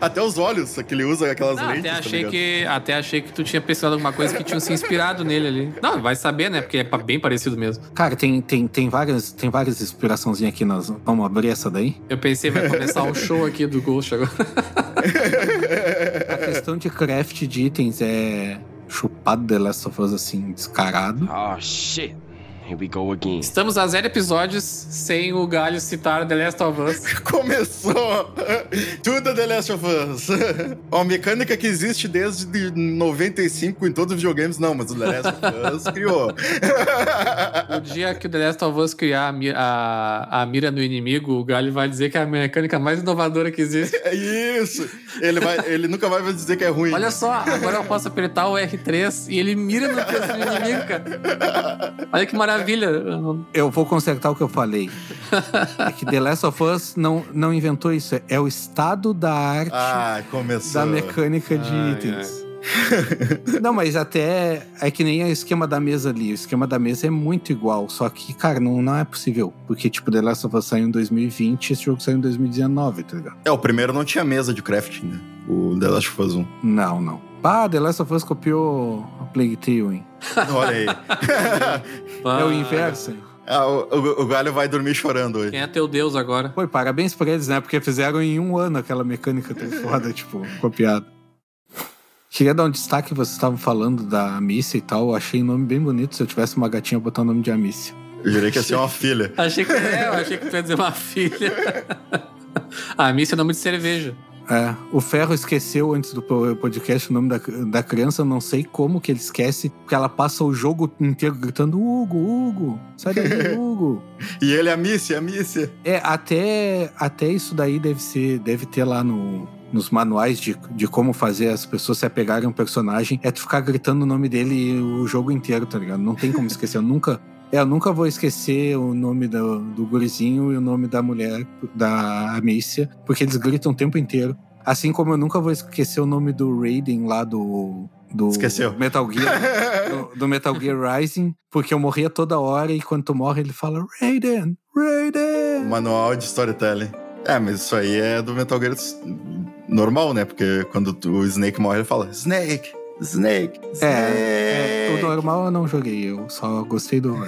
Até os olhos que ele usa aquelas Não, lentes. até tá achei ligado? que até achei que tu tinha pensado alguma coisa que tinha se inspirado nele ali. Não, vai saber, né? Porque é bem parecido mesmo. Cara, tem, tem, tem, várias, tem várias inspiraçõezinhas aqui. Nós, vamos abrir essa daí? Eu pensei vai começar um show aqui do Ghost agora. A questão de craft de itens é chupado The Last of Us, assim, descarado. Oh shit. Here we go again. Estamos a zero episódios sem o Galho citar The Last of Us. Começou! Tudo The Last of Us. Uma mecânica que existe desde 95 em todos os videogames, não, mas o The Last of Us criou. O dia que o The Last of Us criar a, mi- a, a mira no inimigo, o Galho vai dizer que é a mecânica mais inovadora que existe. É isso! Ele, vai, ele nunca vai dizer que é ruim. Olha só, agora eu posso apertar o R3 e ele mira no inimigo, cara. Olha que maravilha. Eu vou consertar o que eu falei. É que The Last of Us não, não inventou isso. É o estado da arte Ah, começou. da mecânica de Ai, itens. Não, mas até é que nem o esquema da mesa ali. O esquema da mesa é muito igual. Só que, cara, não, não é possível. Porque, tipo, The Last of Us saiu em 2020 e esse jogo saiu em 2019, tá ligado? É, o primeiro não tinha mesa de crafting, né? O The Last of Us 1. Não, não. Ah, The Last of Us copiou a Plague Tale, hein? Olha aí. É o inverso? Ah, o, o- o Galho vai dormir chorando hoje. Quem é teu Deus agora? Pô, parabéns pra eles, né? Porque fizeram em um ano aquela mecânica tão foda, tipo, copiada. Queria dar um destaque, vocês estavam falando da Amicia e tal. Eu achei o nome bem bonito. Se eu tivesse uma gatinha, eu ia botar o nome de Amicia. Eu jurei que ia ser uma filha. Achei que, é, eu achei que tu ia dizer uma filha. A Miss é nome de cerveja. É, o Ferro esqueceu antes do po- podcast o nome da, da criança, não sei como que ele esquece, porque ela passa o jogo inteiro gritando: Hugo, Hugo, sai daí, Hugo. E ele é a Missy, a Missy. É, até, até isso daí deve ser, deve ter lá no, nos manuais de, de como fazer as pessoas se apegarem a um personagem, é tu ficar gritando o nome dele o jogo inteiro, tá ligado? Não tem como esquecer. Eu nunca. É, eu nunca vou esquecer o nome do, do gurizinho e o nome da mulher, da Amicia, porque eles gritam o tempo inteiro. Assim como eu nunca vou esquecer o nome do Raiden lá do. do Esqueceu. Metal Gear. do, do Metal Gear Rising, porque eu morria toda hora e quando tu morre ele fala Raiden, Raiden. Manual de storytelling. É, mas isso aí é do Metal Gear normal, né? Porque quando o Snake morre, ele fala Snake, Snake, Snake. É, é, o normal eu não joguei, eu só gostei do.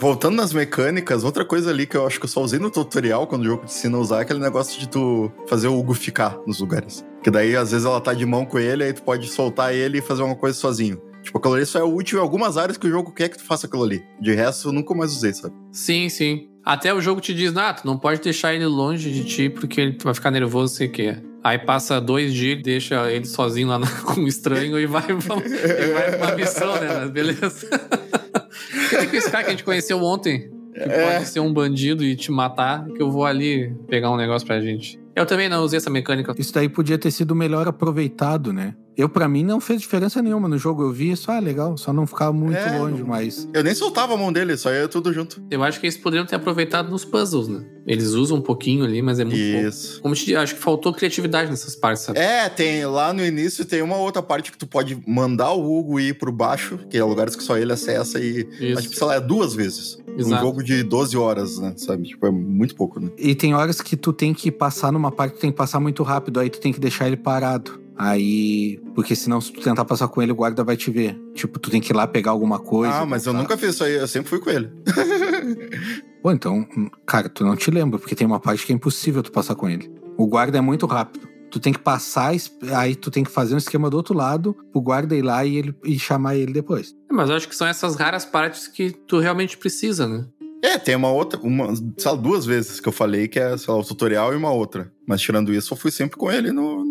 Voltando nas mecânicas, outra coisa ali que eu acho que eu só usei no tutorial quando o jogo te ensina a usar é aquele negócio de tu fazer o Hugo ficar nos lugares. Que daí, às vezes, ela tá de mão com ele, aí tu pode soltar ele e fazer uma coisa sozinho. Tipo, aquilo ali só é útil em algumas áreas que o jogo quer que tu faça aquilo ali. De resto, eu nunca mais usei, sabe? Sim, sim. Até o jogo te diz, ah, tu não pode deixar ele longe de ti porque ele vai ficar nervoso, sei o quê. Aí passa dois dias, deixa ele sozinho lá com um estranho e vai, vamos- e vai pra uma missão, né? Mas beleza. Tem que esse cara que a gente conheceu ontem, que pode ser um bandido e te matar, que eu vou ali pegar um negócio pra gente. Eu também não usei essa mecânica. Isso daí podia ter sido melhor aproveitado, né? Eu, pra mim, não fez diferença nenhuma no jogo. Eu vi isso, ah, legal, só não ficava muito É, longe, não- mas. Eu nem soltava a mão dele, só ia tudo junto. Eu acho que eles poderiam ter aproveitado nos puzzles, né? Eles usam um pouquinho ali, mas é muito pouco. Isso. Como eu te disse, acho que faltou criatividade nessas partes, sabe? É, tem lá no início tem uma outra parte que tu pode mandar o Hugo ir pro baixo, que é lugares que só ele acessa e. Isso. Mas, tipo, sei lá, é duas vezes. Um Exato. jogo de 12 horas, né? Sabe? Tipo, é muito pouco, né? E tem horas que tu tem que passar numa parte, tu tem que passar muito rápido, aí tu tem que deixar ele parado. Aí. Porque senão, se tu tentar passar com ele, o guarda vai te ver. Tipo, tu tem que ir lá pegar alguma coisa. ah, mas eu voltar. nunca fiz isso aí, eu sempre fui com ele. Pô, então, hum, cara, tu não te lembra, porque tem uma parte que é impossível tu passar com ele. O guarda é muito rápido. Tu tem que passar, aí tu tem que fazer um esquema do outro lado, pro guarda ir lá e, ele, e chamar ele depois. Mas eu acho que são essas raras partes que tu realmente precisa, né? É, tem uma outra, uma, sei lá, duas vezes que eu falei que é, sei lá, o tutorial e uma outra. Mas tirando isso, eu fui sempre com ele no,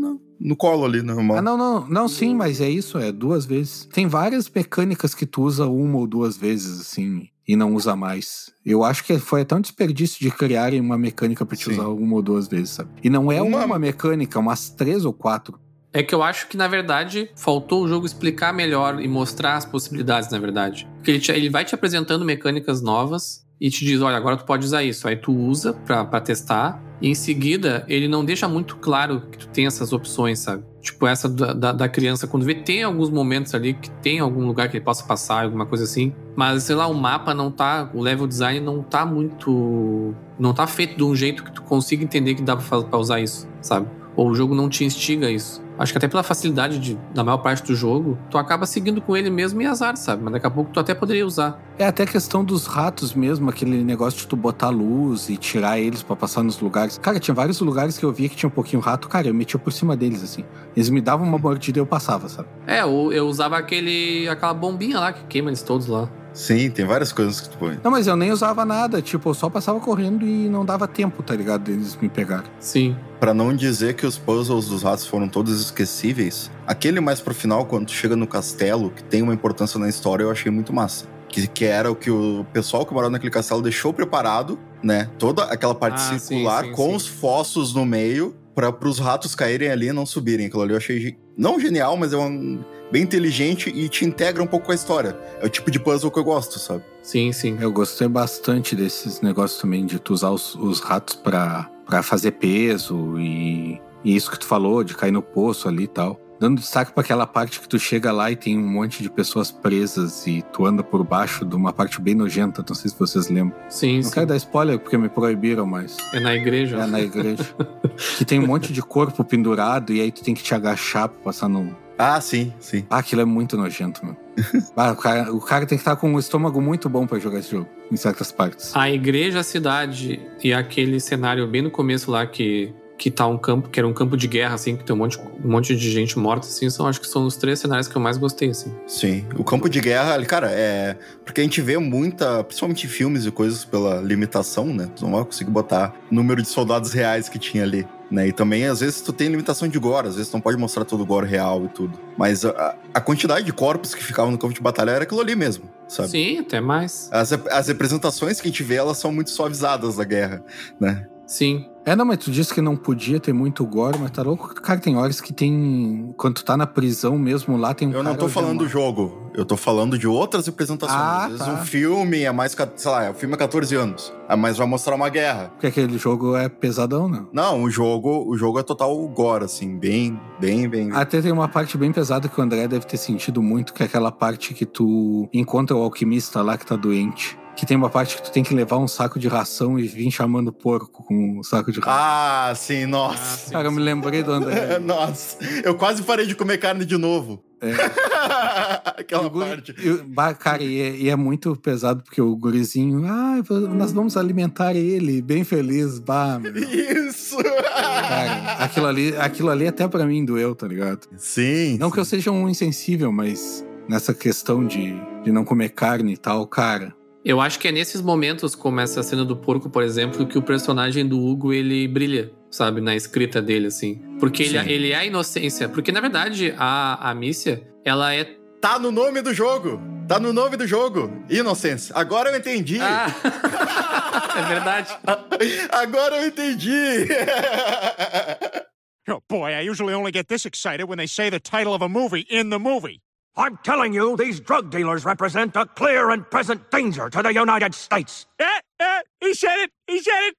no, colo ali, no irmão. Ah, não, não, não, sim, mas é isso, é duas vezes. Tem várias mecânicas que tu usa uma ou duas vezes, assim, e não usa mais. Eu acho que foi até um desperdício de criarem uma mecânica pra te Sim. usar uma ou duas vezes, sabe? E não é Uma- uma, mecânica, umas três ou quatro. É que eu acho que, na verdade, faltou o jogo explicar melhor e mostrar as possibilidades, na verdade. Porque ele, te- ele vai te apresentando mecânicas novas e te diz, olha, agora tu pode usar isso. Aí tu usa pra testar. E em seguida, ele não deixa muito claro que tu tem essas opções, sabe? Tipo, essa da, da, da criança, quando vê, tem alguns momentos ali que tem algum lugar que ele possa passar, alguma coisa assim. Mas, sei lá, o mapa não tá. O level design não tá muito. Não tá feito de um jeito que tu consiga entender que dá pra, pra usar isso, sabe? Ou o jogo não te instiga a isso. Acho que até pela facilidade de, da maior parte do jogo, tu acaba seguindo com ele mesmo e azar, sabe? Mas daqui a pouco tu até poderia usar. É até questão dos ratos mesmo, aquele negócio de tu botar luz e tirar eles pra passar nos lugares. Cara, tinha vários lugares que eu via que tinha um pouquinho rato, cara, eu metia por cima deles, assim. Eles me davam uma mordida e eu passava, sabe? É, ou eu usava aquele, aquela bombinha lá que queima eles todos lá. Sim, tem várias coisas que tu põe. Não, mas eu nem usava nada. Tipo, eu só passava correndo e não dava tempo, tá ligado? Deles me pegar. Sim. Pra não dizer que os puzzles dos ratos foram todos esquecíveis, aquele mais pro final, quando tu chega no castelo, que tem uma importância na história, eu achei muito massa. Que, que era o que o pessoal que morava naquele castelo deixou preparado, né? Toda aquela parte Ah, sim, circular sim, com sim. os fossos no meio para os ratos caírem ali e não subirem. Aquilo ali eu achei não genial, mas é um, bem inteligente e te integra um pouco com a história. É o tipo de puzzle que eu gosto, sabe? Sim, sim. Eu gostei bastante desses negócios também, de tu usar os, os ratos pra, pra fazer peso e, e isso que tu falou, de cair no poço ali e tal. Dando destaque pra aquela parte que tu chega lá e tem um monte de pessoas presas e tu anda por baixo de uma parte bem nojenta, não sei se vocês lembram. Sim, Não sim. quero dar spoiler porque me proibiram, mas É na igreja. é na igreja. que tem um monte de corpo pendurado e aí tu tem que te agachar pra passar no. Ah, sim, sim. Ah, aquilo é muito nojento, mano. Ah, o, cara, o cara tem que estar com um estômago muito bom pra jogar esse jogo, em certas partes. A igreja, a cidade e aquele cenário bem no começo lá que, que tá um campo, que era um campo de guerra, assim, que tem um monte, um monte de gente morta, assim, são, acho que são os três cenários que eu mais gostei, assim. Sim. O campo de guerra, cara, é. Porque a gente vê muita, principalmente filmes e coisas pela limitação, né? Tu não vai conseguir botar o número de soldados reais que tinha ali. Né? E também, às vezes, tu tem limitação de gore, às vezes tu não pode mostrar todo o gore real e tudo. Mas a, a quantidade de corpos que ficavam no campo de batalha era aquilo ali mesmo, sabe? Sim, até mais. As, as representações que a gente vê, elas são muito suavizadas da guerra, né? Sim. É, não, mas tu disse que não podia ter muito gore, mas tá louco? Cara, tem horas que tem. Quando tu tá na prisão mesmo lá, tem um Eu não tô falando do jogo, eu tô falando de outras representações. Ah, Às vezes tá. um filme é mais, sei lá, o filme é 14 anos, ah, mas vai mostrar uma guerra. Porque aquele jogo é pesadão, não? Não, o jogo, o jogo é total gore, assim, bem, bem, bem. Até tem uma parte bem pesada que o André deve ter sentido muito, que é aquela parte que tu encontra o alquimista lá que tá doente. Que tem uma parte que tu tem que levar um saco de ração e vir chamando o porco com um saco de ração. Ah, sim, nossa. Cara, eu me lembrei do André. nossa, eu quase parei de comer carne de novo. É. Aquela guri- parte. e bah, cara, e é, e é muito pesado porque o gurizinho, ah, nós vamos alimentar ele, bem feliz, bah, meu. Isso! Cara, aquilo ali, aquilo ali até pra mim doeu, tá ligado? Sim. Não que eu seja um insensível, mas nessa questão de, de não comer carne e tal, cara. Eu acho que é nesses momentos, como essa cena do porco, por exemplo, que o personagem do Hugo, ele brilha, sabe? Na escrita dele, assim. Porque ele, Sim. ele é a inocência. Porque, na verdade, a, a Mícia, ela é... Tá no nome do jogo. Tá no nome do jogo. Inocência. Agora eu entendi. Ah! é verdade. Agora eu entendi. Oh boy, I usually only get this excited when they say the title of a movie in the movie. I'm telling you, these drug dealers represent a clear and present danger to the United States. Eh, eh, he said it! He said it!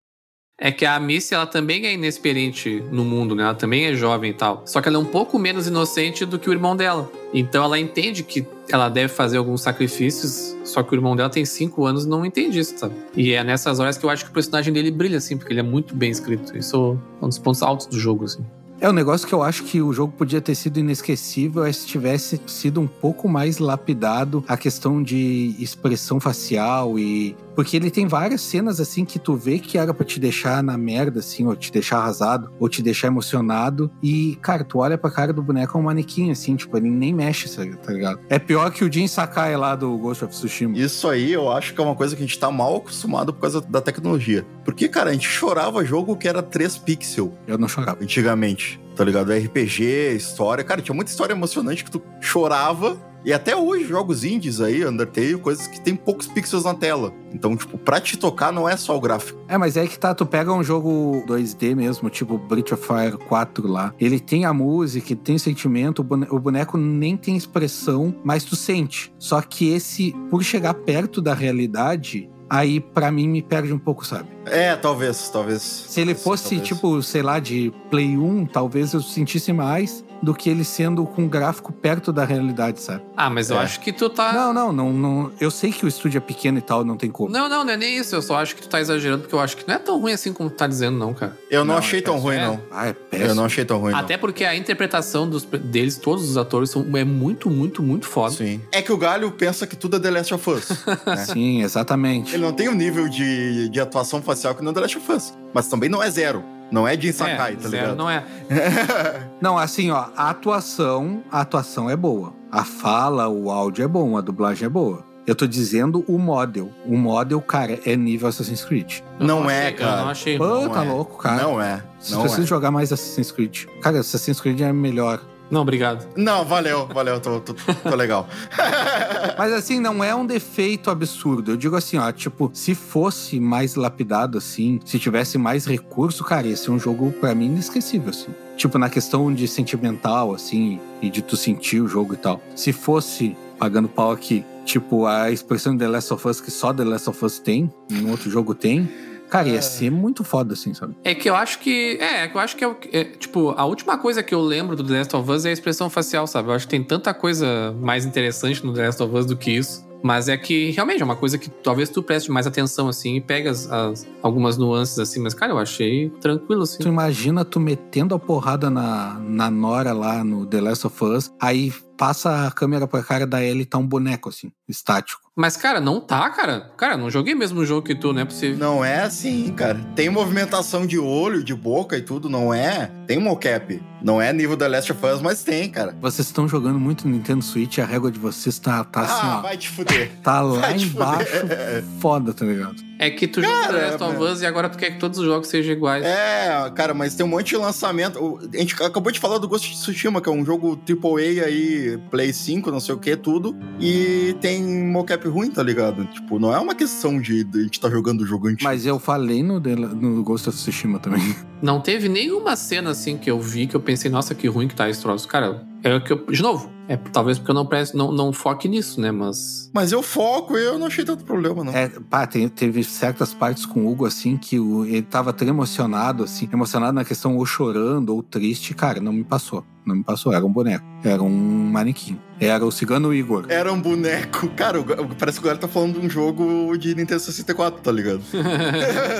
É que a Missy, ela também é inexperiente no mundo, né? Ela também é jovem e tal. Só que ela é um pouco menos inocente do que o irmão dela. Então ela entende que ela deve fazer alguns sacrifícios, só que o irmão dela tem cinco anos e não entende isso, sabe? E é nessas horas que eu acho que o personagem dele brilha, assim, porque ele é muito bem escrito. Isso é um dos pontos altos do jogo, assim. É um negócio que eu acho que o jogo podia ter sido inesquecível é se tivesse sido um pouco mais lapidado a questão de expressão facial e. Porque ele tem várias cenas assim que tu vê que era pra te deixar na merda, assim, ou te deixar arrasado, ou te deixar emocionado. E, cara, tu olha pra cara do boneco, é um manequim, assim, tipo, ele nem mexe, tá ligado? É pior que o Jin Sakai lá do Ghost of Tsushima. Isso aí eu acho que é uma coisa que a gente tá mal acostumado por causa da tecnologia. Porque, cara, a gente chorava jogo que era 3 pixels Eu não chorava. antigamente. Tá ligado? RPG, história. Cara, tinha muita história emocionante que tu chorava. E até hoje, jogos indies aí, Undertale, coisas que tem poucos pixels na tela. Então, tipo, pra te tocar não é só o gráfico. É, mas é que tá, tu pega um jogo 2D mesmo, tipo Breath of Fire 4 lá. Ele tem a música, tem sentimento, o bone- o boneco nem tem expressão, mas tu sente. Só que esse, por chegar perto da realidade, aí pra mim me perde um pouco, sabe? É, talvez, talvez. Se ele fosse, talvez. tipo, sei lá, de Play 1, talvez eu sentisse mais do que ele sendo com um gráfico perto da realidade, sabe? Ah, mas eu É. acho que tu tá. Não, não, não, não. Eu sei que o estúdio é pequeno e tal, não tem como. Não, não, não é nem isso. Eu só acho que tu tá exagerando, porque eu acho que não é tão ruim assim como tu tá dizendo, não, cara. Eu não, Não, achei é tão ruim, é. não. Ah, é péssimo. Eu não achei tão ruim, não. Até porque a interpretação dos, deles, todos os atores, são, é muito, muito, muito foda. Sim. É que o Galho pensa que tudo é The Last of Us. né? Sim, exatamente. Ele não tem o nível de, de atuação facial que não é The Last of Us. Mas também não é zero. Não é Jin Sakai, é, tá ligado? não é. Não, assim, ó, a atuação, a atuação é boa. A fala, o áudio é bom, a dublagem é boa. Eu Eu tô dizendo o model. O model, cara, é nível Assassin's Creed. Eu Não achei- é, Eu cara. não achei. Pô, Não tá é. louco, cara. Não é. Vocês Não precisam é. jogar mais Assassin's Creed. Cara, Assassin's Creed é melhor. Não, obrigado. Não, valeu, valeu, tô, tô, tô legal. Mas assim, não é um defeito absurdo. Eu digo assim, ó, tipo, se fosse mais lapidado assim, se tivesse mais recurso, cara, esse é um jogo pra mim inesquecível, assim. Tipo, na questão de sentimental, assim, e de tu sentir o jogo e tal. Se fosse, pagando pau aqui, tipo, a expressão de The Last of Us que só The Last of Us tem, nenhum outro jogo tem, cara, ia ser muito foda, assim, sabe? É que eu acho que. É, é que eu acho que é, o que- é, Tipo, a última coisa que eu lembro do The Last of Us é a expressão facial, sabe? Eu acho que tem tanta coisa mais interessante no The Last of Us do que isso. Mas é que realmente é uma coisa que talvez tu preste mais atenção, assim, e pega as, as- algumas nuances, assim. Mas, cara, eu achei tranquilo, assim. Tu imagina tu metendo a porrada na, na Nora lá no The Last of Us, aí passa a câmera pra cara da Ellie e tá um boneco, assim, estático. Mas, cara, não tá, cara. Cara, não joguei mesmo o jogo que tu, não é possível. Não é assim, cara. Tem movimentação de olho, de boca e tudo, não é? Tem mocap. Não é nível The Last of Us, mas tem, cara. Vocês estão jogando muito Nintendo Switch, a régua de vocês tá, tá assim, ah, ó. vai te fuder. Tá lá vai te embaixo, fuder. foda, tá ligado? É que tu joga Cara, The Last of. Us e agora tu quer que todos os jogos sejam iguais. É, cara, mas tem um monte de lançamento. A gente acabou de falar do Ghost of Tsushima, que é um jogo AAA aí, Play 5, não sei o que, tudo. E tem mocap ruim, tá ligado? Tipo, não é uma questão de, de a gente tá jogando o jogo antigo. Mas eu falei no, no Ghost of Tsushima também. Não teve nenhuma cena assim que eu vi que eu pensei, nossa, que ruim que tá esse troço. Cara, é o que eu. De novo, é talvez porque eu não, presto, não, não foque nisso, né? Mas. Mas eu foco e eu não achei tanto problema, não. É, pá, tem- teve certas partes com o Hugo, assim, que o- ele tava tão emocionado, assim, emocionado na questão ou chorando ou triste. Cara, não me passou. Não me passou. Era um boneco. Era um manequim. Era o Cigano Igor. Era um boneco. Cara, parece que o galera tá falando de um jogo de Nintendo 64, tá ligado?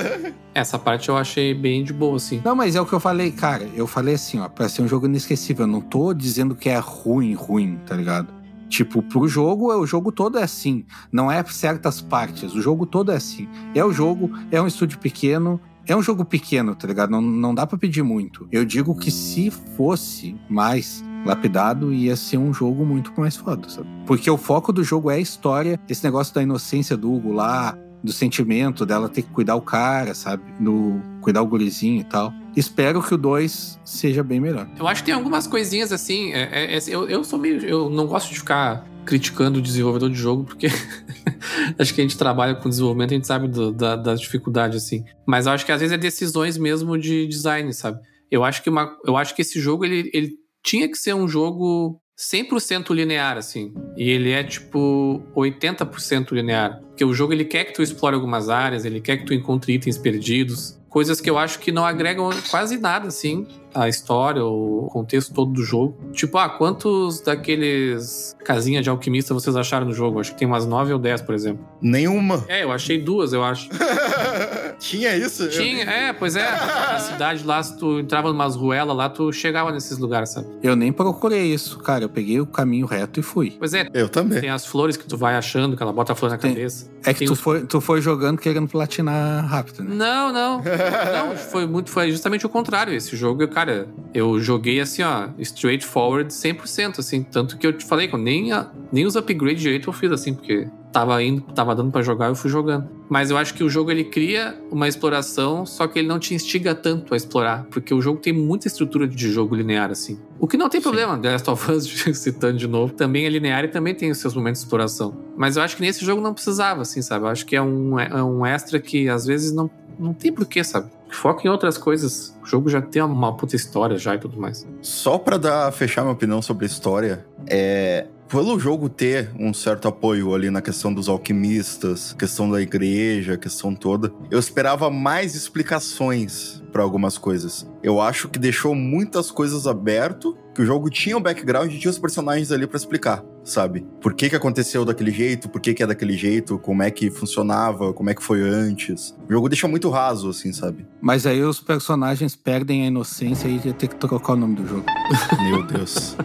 Essa parte eu achei bem de boa, assim. Não, mas é o que eu falei, cara. Eu falei assim, ó, pra ser um jogo inesquecível. Eu não tô dizendo que é ruim, ruim, tá ligado? Tipo, pro jogo, o jogo todo é assim. Não é certas partes. O jogo todo é assim. É o jogo, é um estúdio pequeno. É um jogo pequeno, tá ligado? Não, não dá pra pedir muito. Eu digo que se fosse mais lapidado, ia ser um jogo muito mais foda, sabe? Porque o foco do jogo é a história, esse negócio da inocência do Hugo lá, do sentimento dela ter que cuidar o cara, sabe? Do cuidar o gurizinho e tal. Espero que o 2 seja bem melhor. Eu acho que tem algumas coisinhas assim. é- é- é- eu, eu sou meio. Eu não gosto de ficar criticando o desenvolvedor de jogo, porque acho que a gente trabalha com desenvolvimento, a gente sabe do- da, das dificuldades, assim. Mas eu acho que às vezes é decisões mesmo de design, sabe? Eu acho que, uma, eu acho que esse jogo ele, ele tinha que ser um jogo 100% linear, assim. E ele é tipo 80% linear. Porque o jogo ele quer que tu explore algumas áreas, ele quer que tu encontre itens perdidos. Coisas que eu acho que não agregam quase nada, assim, a história, o contexto todo do jogo. Tipo, ah, quantos daqueles casinha de alquimista vocês acharam no jogo? Acho que tem umas 9 ou 10, por exemplo. Nenhuma. É, eu achei duas, eu acho. Tinha isso? Tinha, é, pois é. A cidade lá, se tu entrava numas ruelas lá, tu chegava nesses lugares, sabe? Eu nem procurei isso, cara. Eu peguei o caminho reto e fui. Pois é, Eu também. tem as flores que tu vai achando, que ela bota a flor na Tem. cabeça. É que Tem tu os- foi, tu foi jogando querendo platinar rápido, né? Não, não. Não, foi muito, foi justamente o contrário. Esse jogo, cara, eu joguei assim, ó, straightforward 100%, assim. Tanto que eu te falei que eu nem, a- nem os upgrades direito eu fiz, assim, porque tava indo, tava dando pra jogar, eu fui jogando. Mas eu acho que o jogo ele cria uma exploração, só que ele não te instiga tanto a explorar, porque o jogo tem muita estrutura de jogo linear, assim. O que não tem problema, The Last of Us, citando de novo, também é linear e também tem os seus momentos de exploração. Mas eu acho que nesse jogo não precisava, assim, sabe? Eu acho que é um, é um extra que às vezes não, não tem porquê, sabe? Foca em outras coisas. O jogo já tem uma puta história já e tudo mais. Só pra dar, fechar minha opinião sobre a história, é. Pelo jogo ter um certo apoio ali na questão dos alquimistas, questão da igreja, questão toda, eu esperava mais explicações pra algumas coisas. Eu acho que deixou muitas coisas aberto, que o jogo tinha um background e tinha os personagens ali pra explicar, sabe? Por que que aconteceu daquele jeito, por que que é daquele jeito, como é que funcionava, como é que foi antes. O jogo deixa muito raso, assim, sabe? Mas aí os personagens perdem a inocência e ia ter que trocar o nome do jogo. Meu Deus.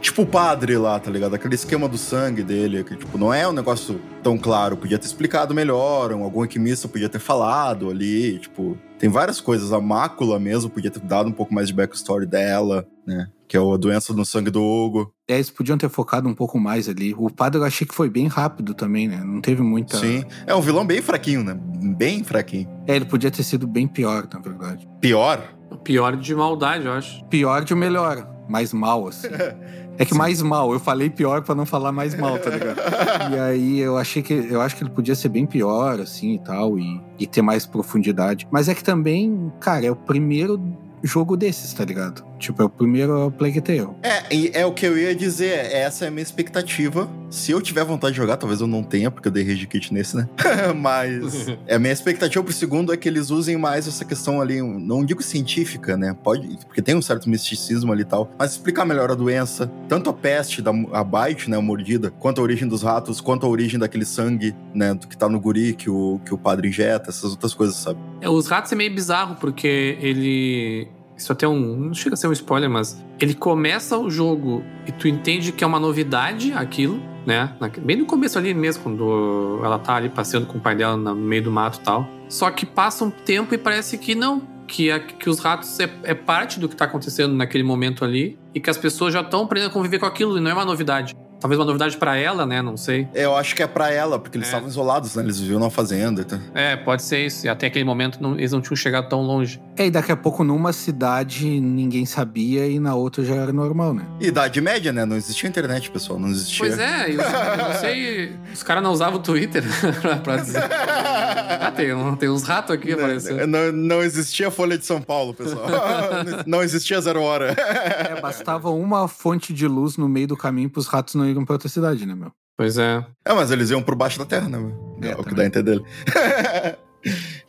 tipo o padre lá, tá ligado? Aquele esquema do sangue dele, que tipo, não é um negócio tão claro. Podia ter explicado melhor, um- algum alquimista podia ter falado ali, tipo... Tem várias coisas. A mácula mesmo podia ter dado um pouco mais de backstory dela. Né? Que é a doença no sangue do Hugo. É, eles podiam ter focado um pouco mais ali. O padre eu achei que foi bem rápido também, né? Não teve muita. Sim. É um vilão bem fraquinho, né? Bem fraquinho. É, ele podia ter sido bem pior, na verdade. Pior? Pior de maldade, eu acho. Pior de melhor. Mais mal, assim. É que mais mal, eu falei pior pra não falar mais mal, tá ligado? e aí eu achei que eu acho que ele podia ser bem pior, assim e tal, e, e ter mais profundidade. Mas é que também, cara, é o primeiro jogo desses, tá ligado? Tipo, é o primeiro Plague Tale. É, e é o que eu ia dizer, essa é a minha expectativa. Se eu tiver vontade de jogar, talvez eu não tenha, porque eu dei rage kit nesse, né? Mas é, a minha expectativa pro segundo é que eles usem mais essa questão ali, não digo científica, né? Pode, porque tem um certo misticismo ali e tal, mas explicar melhor a doença, tanto a peste, da, a bite, né, a mordida, quanto a origem dos ratos, quanto a origem daquele sangue, né, do que tá no guri, que o, que o padre injeta, essas outras coisas, sabe? É, os ratos é meio bizarro, porque ele isso até um. Não chega a ser um spoiler, mas ele começa o jogo e tu entende que é uma novidade aquilo, né? Bem no começo ali mesmo, quando ela tá ali passeando com o pai dela no meio do mato e tal. Só que passa um tempo e parece que não. Que, a, que os ratos é, é parte do que tá acontecendo naquele momento ali e que as pessoas já estão aprendendo a conviver com aquilo e não é uma novidade. Talvez uma novidade para ela, né? Não sei. É, eu acho que é para ela, porque eles é. estavam isolados, né? Eles viviam na fazenda. Então. É, pode ser isso. E até aquele momento não, eles não tinham chegado tão longe. É, e daqui a pouco numa cidade ninguém sabia e na outra já era normal, né? Idade média, né? Não existia internet, pessoal. Não existia. Pois é, eu, eu não sei. Os caras não usavam o Twitter pra dizer. Ah, tem, tem uns ratos aqui aparecendo. Não, não existia Folha de São Paulo, pessoal. não existia Zero Hora. É, bastava uma fonte de luz no meio do caminho pros ratos não irem pra outra cidade, né, meu? Pois é. É, mas eles iam por baixo da terra, né, meu? É, é o que dá a entender.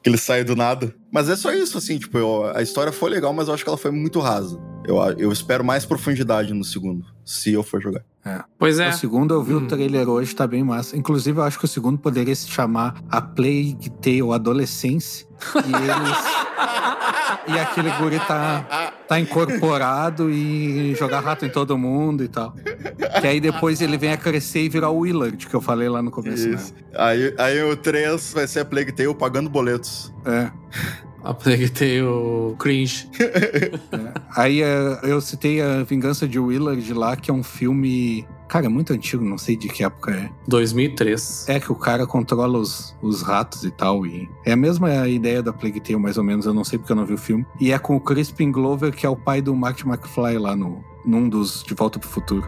que ele sai do nada. Mas é só isso, assim, tipo, eu, a história foi legal, mas eu acho que ela foi muito rasa. Eu, eu espero mais profundidade no segundo, se eu for jogar. É. Pois é. O segundo eu vi hum. o trailer hoje, tá bem massa. Inclusive, eu acho que o segundo poderia se chamar A Plague Tale Adolescência. E eles. e aquele guri tá, tá incorporado e jogar rato em todo mundo e tal. Que aí depois ele vem a crescer e virar o Willard, que eu falei lá no começo. Né? Aí, aí o 3 vai ser a Plague Tale pagando boletos. É. A Plague Tale cringe. é. Aí é, eu citei a Vingança de Willard lá, que é um filme Cara, é muito antigo, não sei de que época é. 2003. É que o cara controla os, os ratos e tal. E é a mesma ideia da Plague Tale, mais ou menos. Eu não sei porque eu não vi o filme. E é com o Crispin Glover, que é o pai do Marty McFly lá no, num dos De Volta pro Futuro.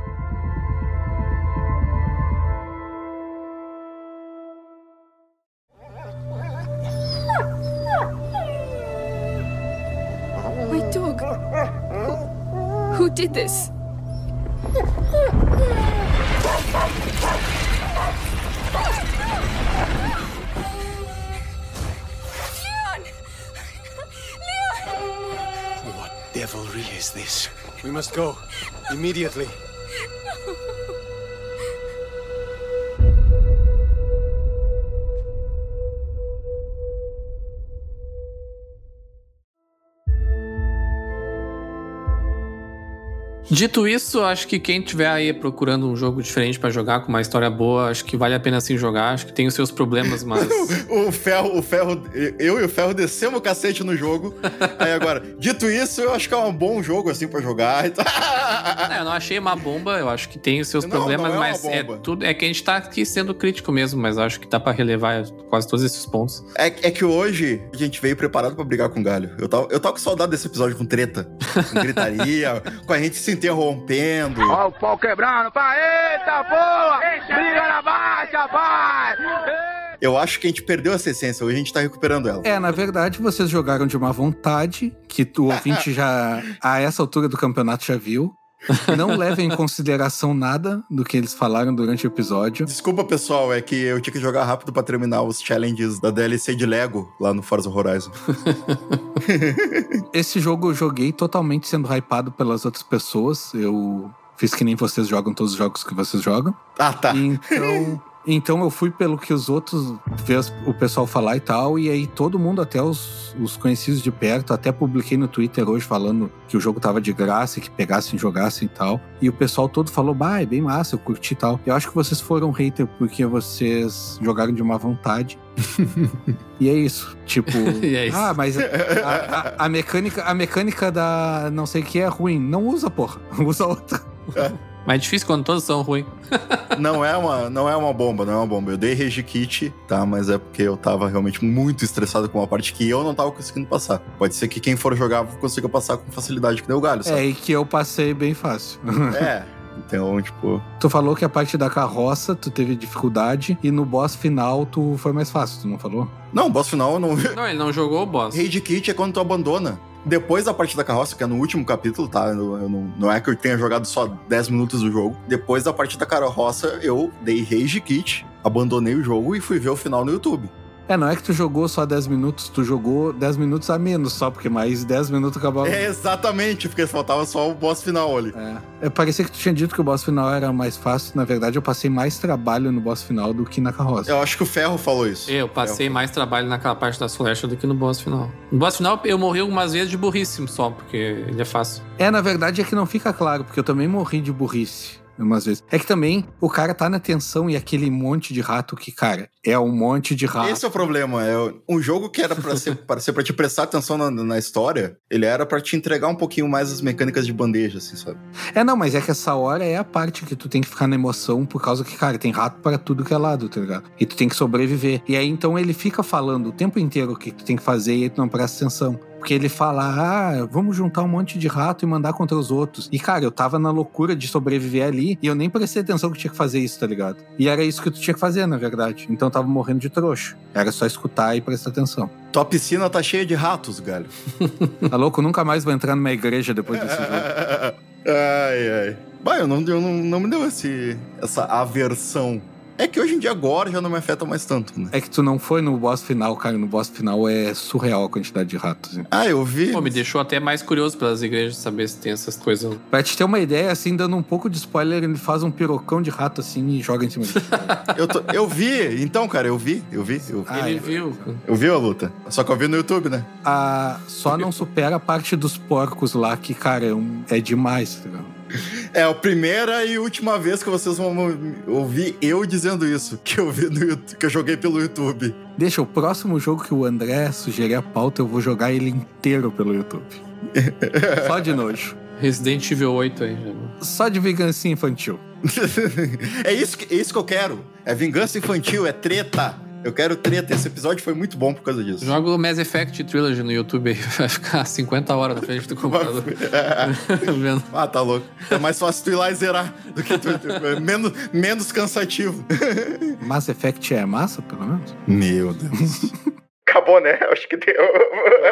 My dog. Who, who did this? What devilry is this? We must go. Immediately. Dito isso, acho que quem tiver aí procurando um jogo diferente para jogar com uma história boa, acho que vale a pena sim jogar. Acho que tem os seus problemas, mas. o ferro, o ferro, eu e o ferro descemos o cacete no jogo. aí agora, dito isso, eu acho que é um bom jogo assim para jogar. é, eu não achei uma bomba, eu acho que tem os seus não, problemas, não é mas é tudo é que a gente tá aqui sendo crítico mesmo, mas acho que dá para relevar quase todos esses pontos. É, é que hoje a gente veio preparado para brigar com o galho. Eu tava, eu tava com saudade desse episódio com treta, com gritaria, com a gente se interrompendo. Ó, o pau quebrando, pai, eita boa! Briga na baixa, pai! Eu acho que a gente perdeu essa essência, hoje a gente tá recuperando ela. É, na verdade, vocês jogaram de uma vontade que o ouvinte já, a essa altura do campeonato, já viu. Não levem em consideração nada do que eles falaram durante o episódio. Desculpa, pessoal, é que eu tinha que jogar rápido para terminar os challenges da DLC de Lego lá no Forza Horizon. Esse jogo eu joguei totalmente sendo hypado pelas outras pessoas. Eu fiz que nem vocês jogam todos os jogos que vocês jogam. Ah, tá. Então, Então eu fui pelo que os outros, ver as- o pessoal falar e tal, e aí todo mundo, até os, os conhecidos de perto, até publiquei no Twitter hoje falando que o jogo tava de graça e que pegassem e jogassem e tal. E o pessoal todo falou, bah, é bem massa, eu curti e tal. Eu acho que vocês foram hater porque vocês jogaram de má vontade. e é isso. Tipo, é isso. ah, mas a, a- a mecânica, a mecânica da não sei o que é ruim. Não usa, porra. Usa outra. Mas é difícil quando todos são ruins. Não é uma, não é uma bomba, não é uma bomba. Eu dei rage kit, tá? Mas é porque eu tava realmente muito estressado com uma parte que eu não tava conseguindo passar. Pode ser que quem for jogar consiga passar com facilidade que deu o galho, É, sabe? e que eu passei bem fácil. É. Então, tipo, Tu falou que a parte da carroça tu teve dificuldade e no boss final tu foi mais fácil, tu não falou? não, o boss final eu não. Não, ele não jogou o boss. Rage kit é quando tu abandona. Depois da parte da carroça, que é no último capítulo, tá? Eu, eu não, não é que eu tenha jogado só 10 minutos do jogo. Depois da parte da carroça, eu dei rage kit, abandonei o jogo e fui ver o final no YouTube. É, não é que tu jogou só 10 minutos, tu jogou 10 minutos a menos só, porque mais 10 minutos acabava. É, exatamente, porque faltava só o boss final ali. É. É, parecia que tu tinha dito que o boss final era mais fácil. Na verdade, eu passei mais trabalho no boss final do que na carroça. Eu acho que o Ferro falou isso. Eu passei mais trabalho naquela parte das flechas do que no boss final. No boss final eu morri algumas vezes de burrice só, porque ele é fácil. É, na verdade é que não fica claro, porque eu também morri de burrice umas vezes. É que também o cara tá na tensão e aquele monte de rato que, cara, é um monte de rato. Esse é o problema. É um jogo que era pra ser para ser para te prestar atenção na, na história, ele era pra te entregar um pouquinho mais as mecânicas de bandeja, assim, sabe? É, não, mas é que essa hora é a parte que tu tem que ficar na emoção por causa que, cara, tem rato para tudo que é lado, tá ligado? E tu tem que sobreviver. E aí, então, ele fica falando o tempo inteiro o que tu tem que fazer e aí tu não presta atenção. Porque ele fala, ah, vamos juntar um monte de rato e mandar contra os outros. E, cara, eu tava na loucura de sobreviver ali e eu nem prestei atenção que tinha que fazer isso, tá ligado? E era isso que tu tinha que fazer, na verdade. Então eu tava morrendo de trouxa. Era só escutar e prestar atenção. Tua piscina tá cheia de ratos, galho. Tá louco? Nunca mais vou entrar numa igreja depois desse jogo. ai, ai. Bah, eu não, eu não, não me deu esse, essa aversão. É que hoje em dia agora já não me afeta mais tanto, né? É que tu não foi no boss final, cara. No boss final é surreal a quantidade de ratos. hein? Ah, eu vi. Pô, me deixou até mais curioso pelas igrejas saber se tem essas coisas. Pra te ter uma ideia, assim, dando um pouco de spoiler, ele faz um pirocão de rato assim e joga em cima dele. Eu, tô- eu vi, então, cara, eu vi, eu vi. Eu, Ah, ele viu. eu vi a luta. Só que eu vi no YouTube, né? Ah, só não supera a parte dos porcos lá, que, cara, é, um- é demais, tá ligado? É a primeira e última vez que vocês vão ouvir eu dizendo isso, que eu vi no YouTube, que eu joguei pelo YouTube. Deixa, o próximo jogo que o André sugerir a pauta, eu vou jogar ele inteiro pelo YouTube. Só de nojo. Resident Evil 8 aí. já. Só de vingança infantil. é, isso que, é isso que eu quero. É vingança infantil, é treta. Eu quero treta. Esse episódio foi muito bom por causa disso. Joga o Mass Effect Trilogy no YouTube aí. Vai ficar 50 horas na frente do computador. Vendo. Ah, tá louco. É mais fácil tu ir lá e zerar do que tu. é menos, menos cansativo. Mass Effect é massa, pelo menos? Meu Deus. Acabou, né? Acho que deu.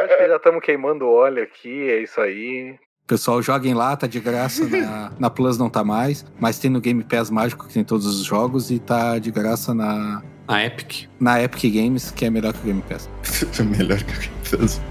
acho que já estamos queimando óleo aqui, é isso aí. Pessoal, joguem lá, tá de graça. Na, na Plus não tá mais, mas tem no Game Pass Mágico, que tem todos os jogos, e tá de graça na, A Epic. na Epic Games, que é melhor que o Game Pass. Melhor que eu fiz.